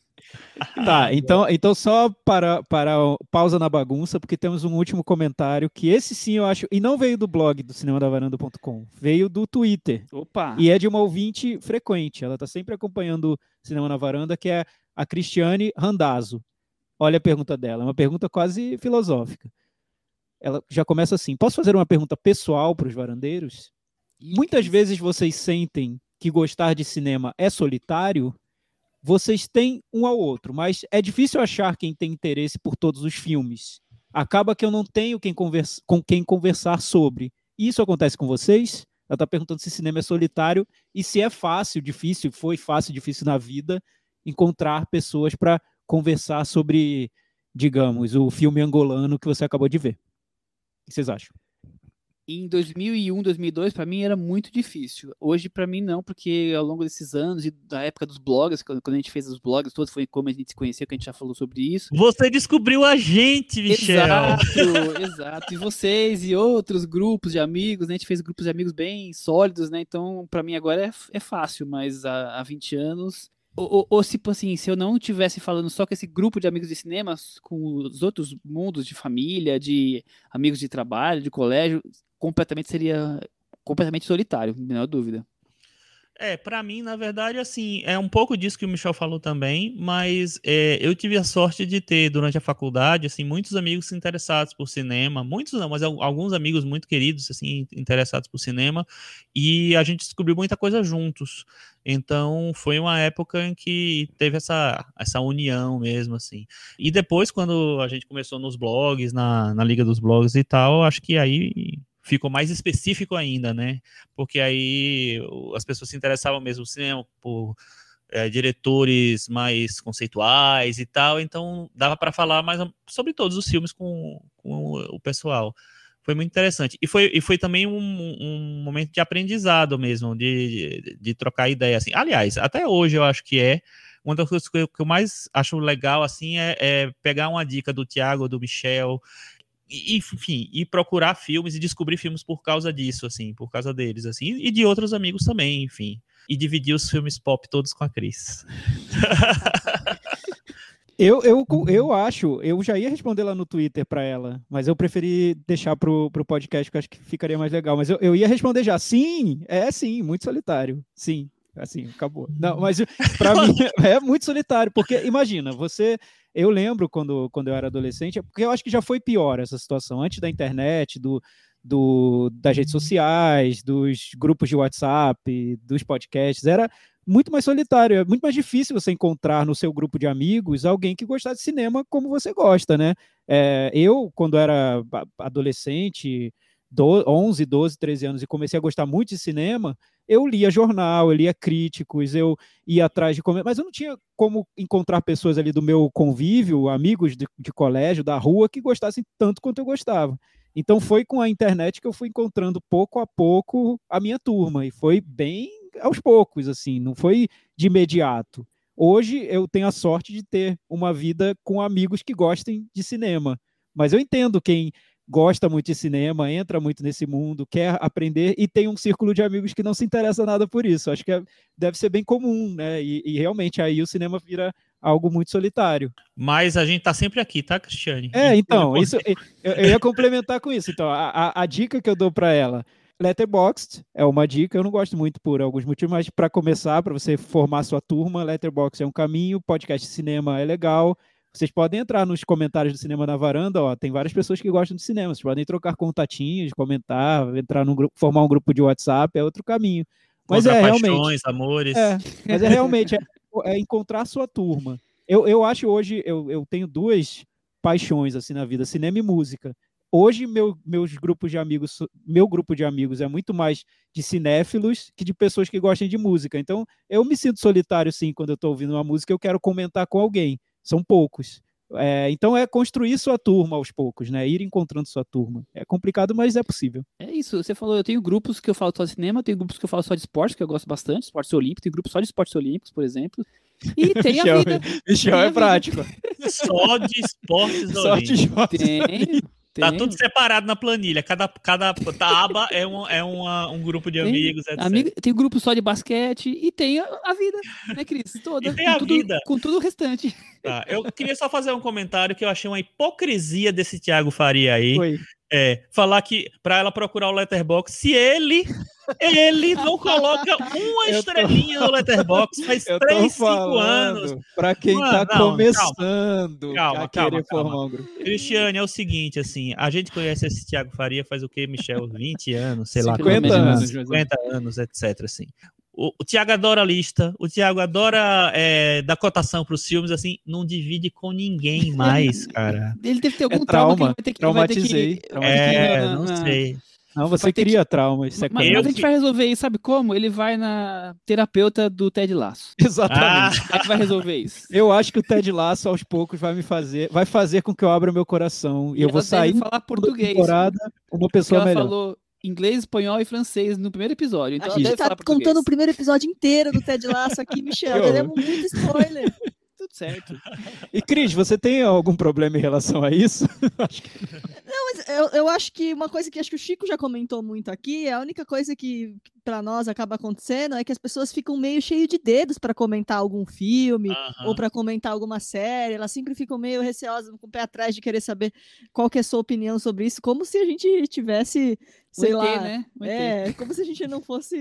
Tá, então, então só para, para pausa na bagunça, porque temos um último comentário que esse sim eu acho, e não veio do blog do cinemadavaranda.com, veio do Twitter. Opa! E é de uma ouvinte frequente, ela está sempre acompanhando o Cinema na Varanda, que é a Cristiane Randazzo. Olha a pergunta dela, é uma pergunta quase filosófica. Ela já começa assim: posso fazer uma pergunta pessoal para os varandeiros? Muitas vezes vocês sentem que gostar de cinema é solitário? Vocês têm um ao outro, mas é difícil achar quem tem interesse por todos os filmes. Acaba que eu não tenho quem conversa, com quem conversar sobre. Isso acontece com vocês? Ela está perguntando se cinema é solitário e se é fácil, difícil, foi fácil, difícil na vida encontrar pessoas para conversar sobre, digamos, o filme angolano que você acabou de ver. O que vocês acham? Em 2001, 2002, pra mim era muito difícil. Hoje, pra mim, não, porque ao longo desses anos e da época dos blogs, quando a gente fez os blogs todos, foi como a gente se conheceu, que a gente já falou sobre isso. Você descobriu a gente, Michel. Exato, *laughs* exato. E vocês e outros grupos de amigos, né? A gente fez grupos de amigos bem sólidos, né? Então, pra mim agora é, é fácil, mas há, há 20 anos. Ou, ou, tipo assim, se eu não estivesse falando só com esse grupo de amigos de cinema, com os outros mundos de família, de amigos de trabalho, de colégio, completamente seria completamente solitário, menor dúvida. É, pra mim, na verdade, assim, é um pouco disso que o Michel falou também, mas é, eu tive a sorte de ter, durante a faculdade, assim, muitos amigos interessados por cinema, muitos não, mas al- alguns amigos muito queridos, assim, interessados por cinema, e a gente descobriu muita coisa juntos. Então, foi uma época em que teve essa, essa união mesmo, assim. E depois, quando a gente começou nos blogs, na, na Liga dos Blogs e tal, acho que aí ficou mais específico ainda, né? porque aí as pessoas se interessavam mesmo no cinema por eh, diretores mais conceituais e tal, então dava para falar mais sobre todos os filmes com, com o pessoal. Foi muito interessante. E foi, e foi também um, um momento de aprendizado mesmo, de, de, de trocar ideia. Assim. Aliás, até hoje eu acho que é. Uma das coisas que eu mais acho legal assim é, é pegar uma dica do Tiago, do Michel, e, enfim, e procurar filmes e descobrir filmes por causa disso, assim, por causa deles, assim, e de outros amigos também, enfim. E dividir os filmes pop todos com a Cris. *laughs* Eu, eu, eu acho, eu já ia responder lá no Twitter para ela, mas eu preferi deixar pro, pro podcast, que eu acho que ficaria mais legal. Mas eu, eu ia responder já. Sim, é sim, muito solitário. Sim, assim, acabou. Não, mas para *laughs* mim é muito solitário, porque imagina, você. Eu lembro quando, quando eu era adolescente, porque eu acho que já foi pior essa situação, antes da internet, do, do, das redes sociais, dos grupos de WhatsApp, dos podcasts, era muito mais solitário, é muito mais difícil você encontrar no seu grupo de amigos alguém que gostasse de cinema como você gosta, né? É, eu, quando era adolescente, do, 11, 12, 13 anos e comecei a gostar muito de cinema, eu lia jornal, eu lia críticos, eu ia atrás de mas eu não tinha como encontrar pessoas ali do meu convívio, amigos de, de colégio, da rua, que gostassem tanto quanto eu gostava. Então foi com a internet que eu fui encontrando pouco a pouco a minha turma e foi bem aos poucos assim, não foi de imediato. Hoje eu tenho a sorte de ter uma vida com amigos que gostem de cinema, mas eu entendo quem gosta muito de cinema, entra muito nesse mundo, quer aprender e tem um círculo de amigos que não se interessa nada por isso. Acho que é, deve ser bem comum, né? E, e, realmente aí o cinema vira algo muito solitário. Mas a gente tá sempre aqui, tá, Cristiane? É, então, isso eu, eu, ia complementar com isso. Então, a, a, a dica que eu dou para ela Letterboxd é uma dica, eu não gosto muito por alguns motivos, mas para começar, para você formar sua turma, Letterboxd é um caminho, podcast de cinema é legal, vocês podem entrar nos comentários do Cinema na Varanda, ó, tem várias pessoas que gostam de cinema. Vocês podem trocar contatinhos, comentar, entrar num grupo, formar um grupo de WhatsApp, é outro caminho. Mas é realmente. amores. É, mas é *laughs* realmente é, é encontrar a sua turma. Eu, eu acho hoje, eu, eu tenho duas paixões assim na vida, cinema e música. Hoje, meu, meus grupos de amigos, meu grupo de amigos é muito mais de cinéfilos que de pessoas que gostam de música. Então, eu me sinto solitário, sim, quando eu estou ouvindo uma música, eu quero comentar com alguém são poucos. É, então é construir sua turma aos poucos, né? Ir encontrando sua turma. É complicado, mas é possível. É isso. Você falou, eu tenho grupos que eu falo só de cinema, tenho grupos que eu falo só de esportes, que eu gosto bastante, esportes olímpicos, tem grupos só de esportes olímpicos, por exemplo. E *laughs* tem Michel, a vida. Michel é prático. Só de esportes *laughs* só de esportes Tem, Tá tudo separado na planilha. Cada, cada aba é, um, é uma, um grupo de tem, amigos, etc. Amigo, tem grupo só de basquete e tem a, a vida, né, Cris? *laughs* Toda. E tem a tudo, vida. Com tudo o restante. Tá, eu queria só fazer um comentário que eu achei uma hipocrisia desse Thiago Faria aí. Foi. É, falar que para ela procurar o Letterbox, se ele ele não coloca uma *laughs* estrelinha tô... no Letterbox faz 3, 5 anos. Para quem Mano, tá não, começando calma, a calma, calma. Um grupo. Cristiane, é o seguinte, assim, a gente conhece esse Thiago Faria faz o quê, Michel? 20 anos, sei 50 lá. 50 anos. 50 anos, etc, assim. O, o Thiago adora lista, o Thiago adora é, dar cotação para os filmes, assim, não divide com ninguém *laughs* mais, cara. Ele deve ter algum é trauma, trauma que vai ter que, traumatizei. Vai ter que, é, não, não sei. Não, você cria que... trauma. Isso é mas, mas a gente vai resolver isso, sabe como? Ele vai na terapeuta do Ted Lasso. *laughs* Exatamente. Ah. A gente vai resolver isso. Eu acho que o Ted Lasso, aos poucos, vai me fazer, vai fazer com que eu abra meu coração. E, e eu vou sair falar português. temporada uma pessoa ela melhor. falou inglês, espanhol e francês no primeiro episódio. Então a gente tá contando o primeiro episódio inteiro do Ted Lasso aqui, Michel. Teremos muito spoiler. Tudo certo. *laughs* E Cris, você tem algum problema em relação a isso? *laughs* Não, mas eu, eu acho que uma coisa que acho que o Chico já comentou muito aqui, a única coisa que para nós acaba acontecendo é que as pessoas ficam meio cheias de dedos para comentar algum filme ou para comentar alguma série, elas sempre ficam meio receosas, com o pé atrás de querer saber qual que é a sua opinião sobre isso, como se a gente tivesse, sei lá, né? é, como se a gente não fosse,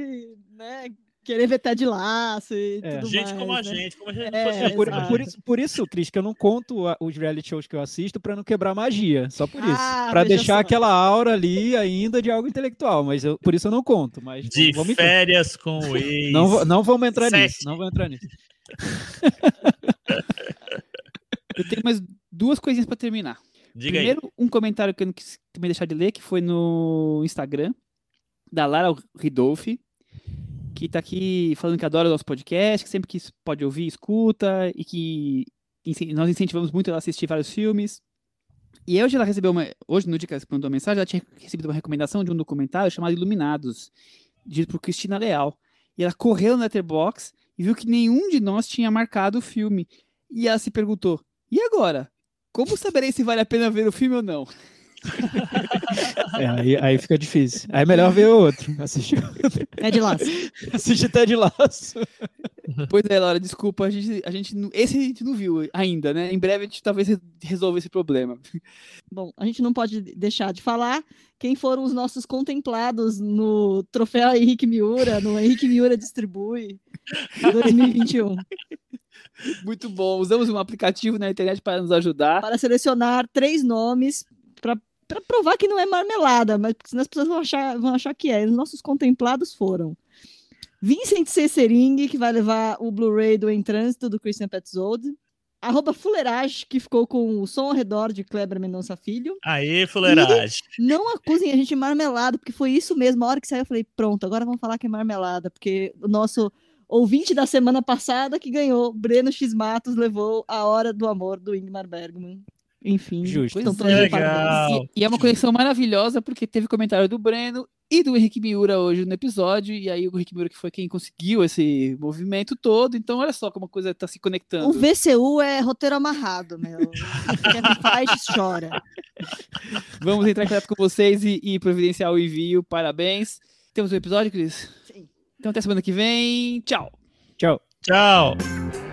né, querer ver Ted Laço e é. tudo gente mais, como a né? gente, como a gente é, fosse por, por, isso, por isso, Cris, que eu não conto a, os reality shows que eu assisto para não quebrar magia, só por isso. Ah, para deixar só. aquela aura ali ainda de algo intelectual, mas eu, por isso eu não conto. Mas de vamos férias com o ex. Não, não vamos entrar Sete. nisso, não vamos entrar nisso. *laughs* eu tenho mais duas coisinhas para terminar. Diga Primeiro, aí. um comentário que eu não quis também deixar de ler, que foi no Instagram, da Lara Ridolfi, que está aqui falando que adora o nosso podcast, que sempre que pode ouvir, escuta, e que nós incentivamos muito ela a assistir vários filmes. E hoje ela recebeu uma. Hoje, no dia que ela mandou a mensagem, ela tinha recebido uma recomendação de um documentário chamado Iluminados, dito por Cristina Leal. E ela correu no Letterbox e viu que nenhum de nós tinha marcado o filme. E ela se perguntou: e agora? Como saberei se vale a pena ver o filme ou não? *laughs* *laughs* É, aí, aí fica difícil. Aí é melhor ver o outro. Assistir Ted Laço. *laughs* Assistir Ted Laço. Pois é, Laura, desculpa, a gente, a gente, esse a gente não viu ainda, né? Em breve a gente talvez resolva esse problema. Bom, a gente não pode deixar de falar quem foram os nossos contemplados no troféu Henrique Miura, no Henrique Miura Distribui 2021. Muito bom. Usamos um aplicativo na internet para nos ajudar. Para selecionar três nomes para para provar que não é marmelada, mas senão as pessoas vão achar, vão achar que é. Os nossos contemplados foram Vincent C. Sering, que vai levar o Blu-ray do Em Trânsito, do Christian Petzold. arroba Fuleirage, que ficou com o som ao redor de Kleber Mendonça Filho. Aê, fuleiragem. Não acusem a gente de marmelada, porque foi isso mesmo. A hora que saiu, eu falei, pronto, agora vamos falar que é marmelada, porque o nosso ouvinte da semana passada que ganhou, Breno X Matos, levou a Hora do Amor do Ingmar Bergman. Enfim, Justo. é. de parabéns. Legal. E, e é uma conexão maravilhosa, porque teve comentário do Breno e do Henrique Miura hoje no episódio, e aí o Henrique Miura que foi quem conseguiu esse movimento todo, então olha só como a coisa tá se conectando. O VCU é roteiro amarrado, meu. Quem faz, chora. *laughs* Vamos entrar em contato com vocês e, e providenciar o envio, parabéns. Temos um episódio, Cris? Sim. Então até semana que vem, tchau! Tchau. Tchau.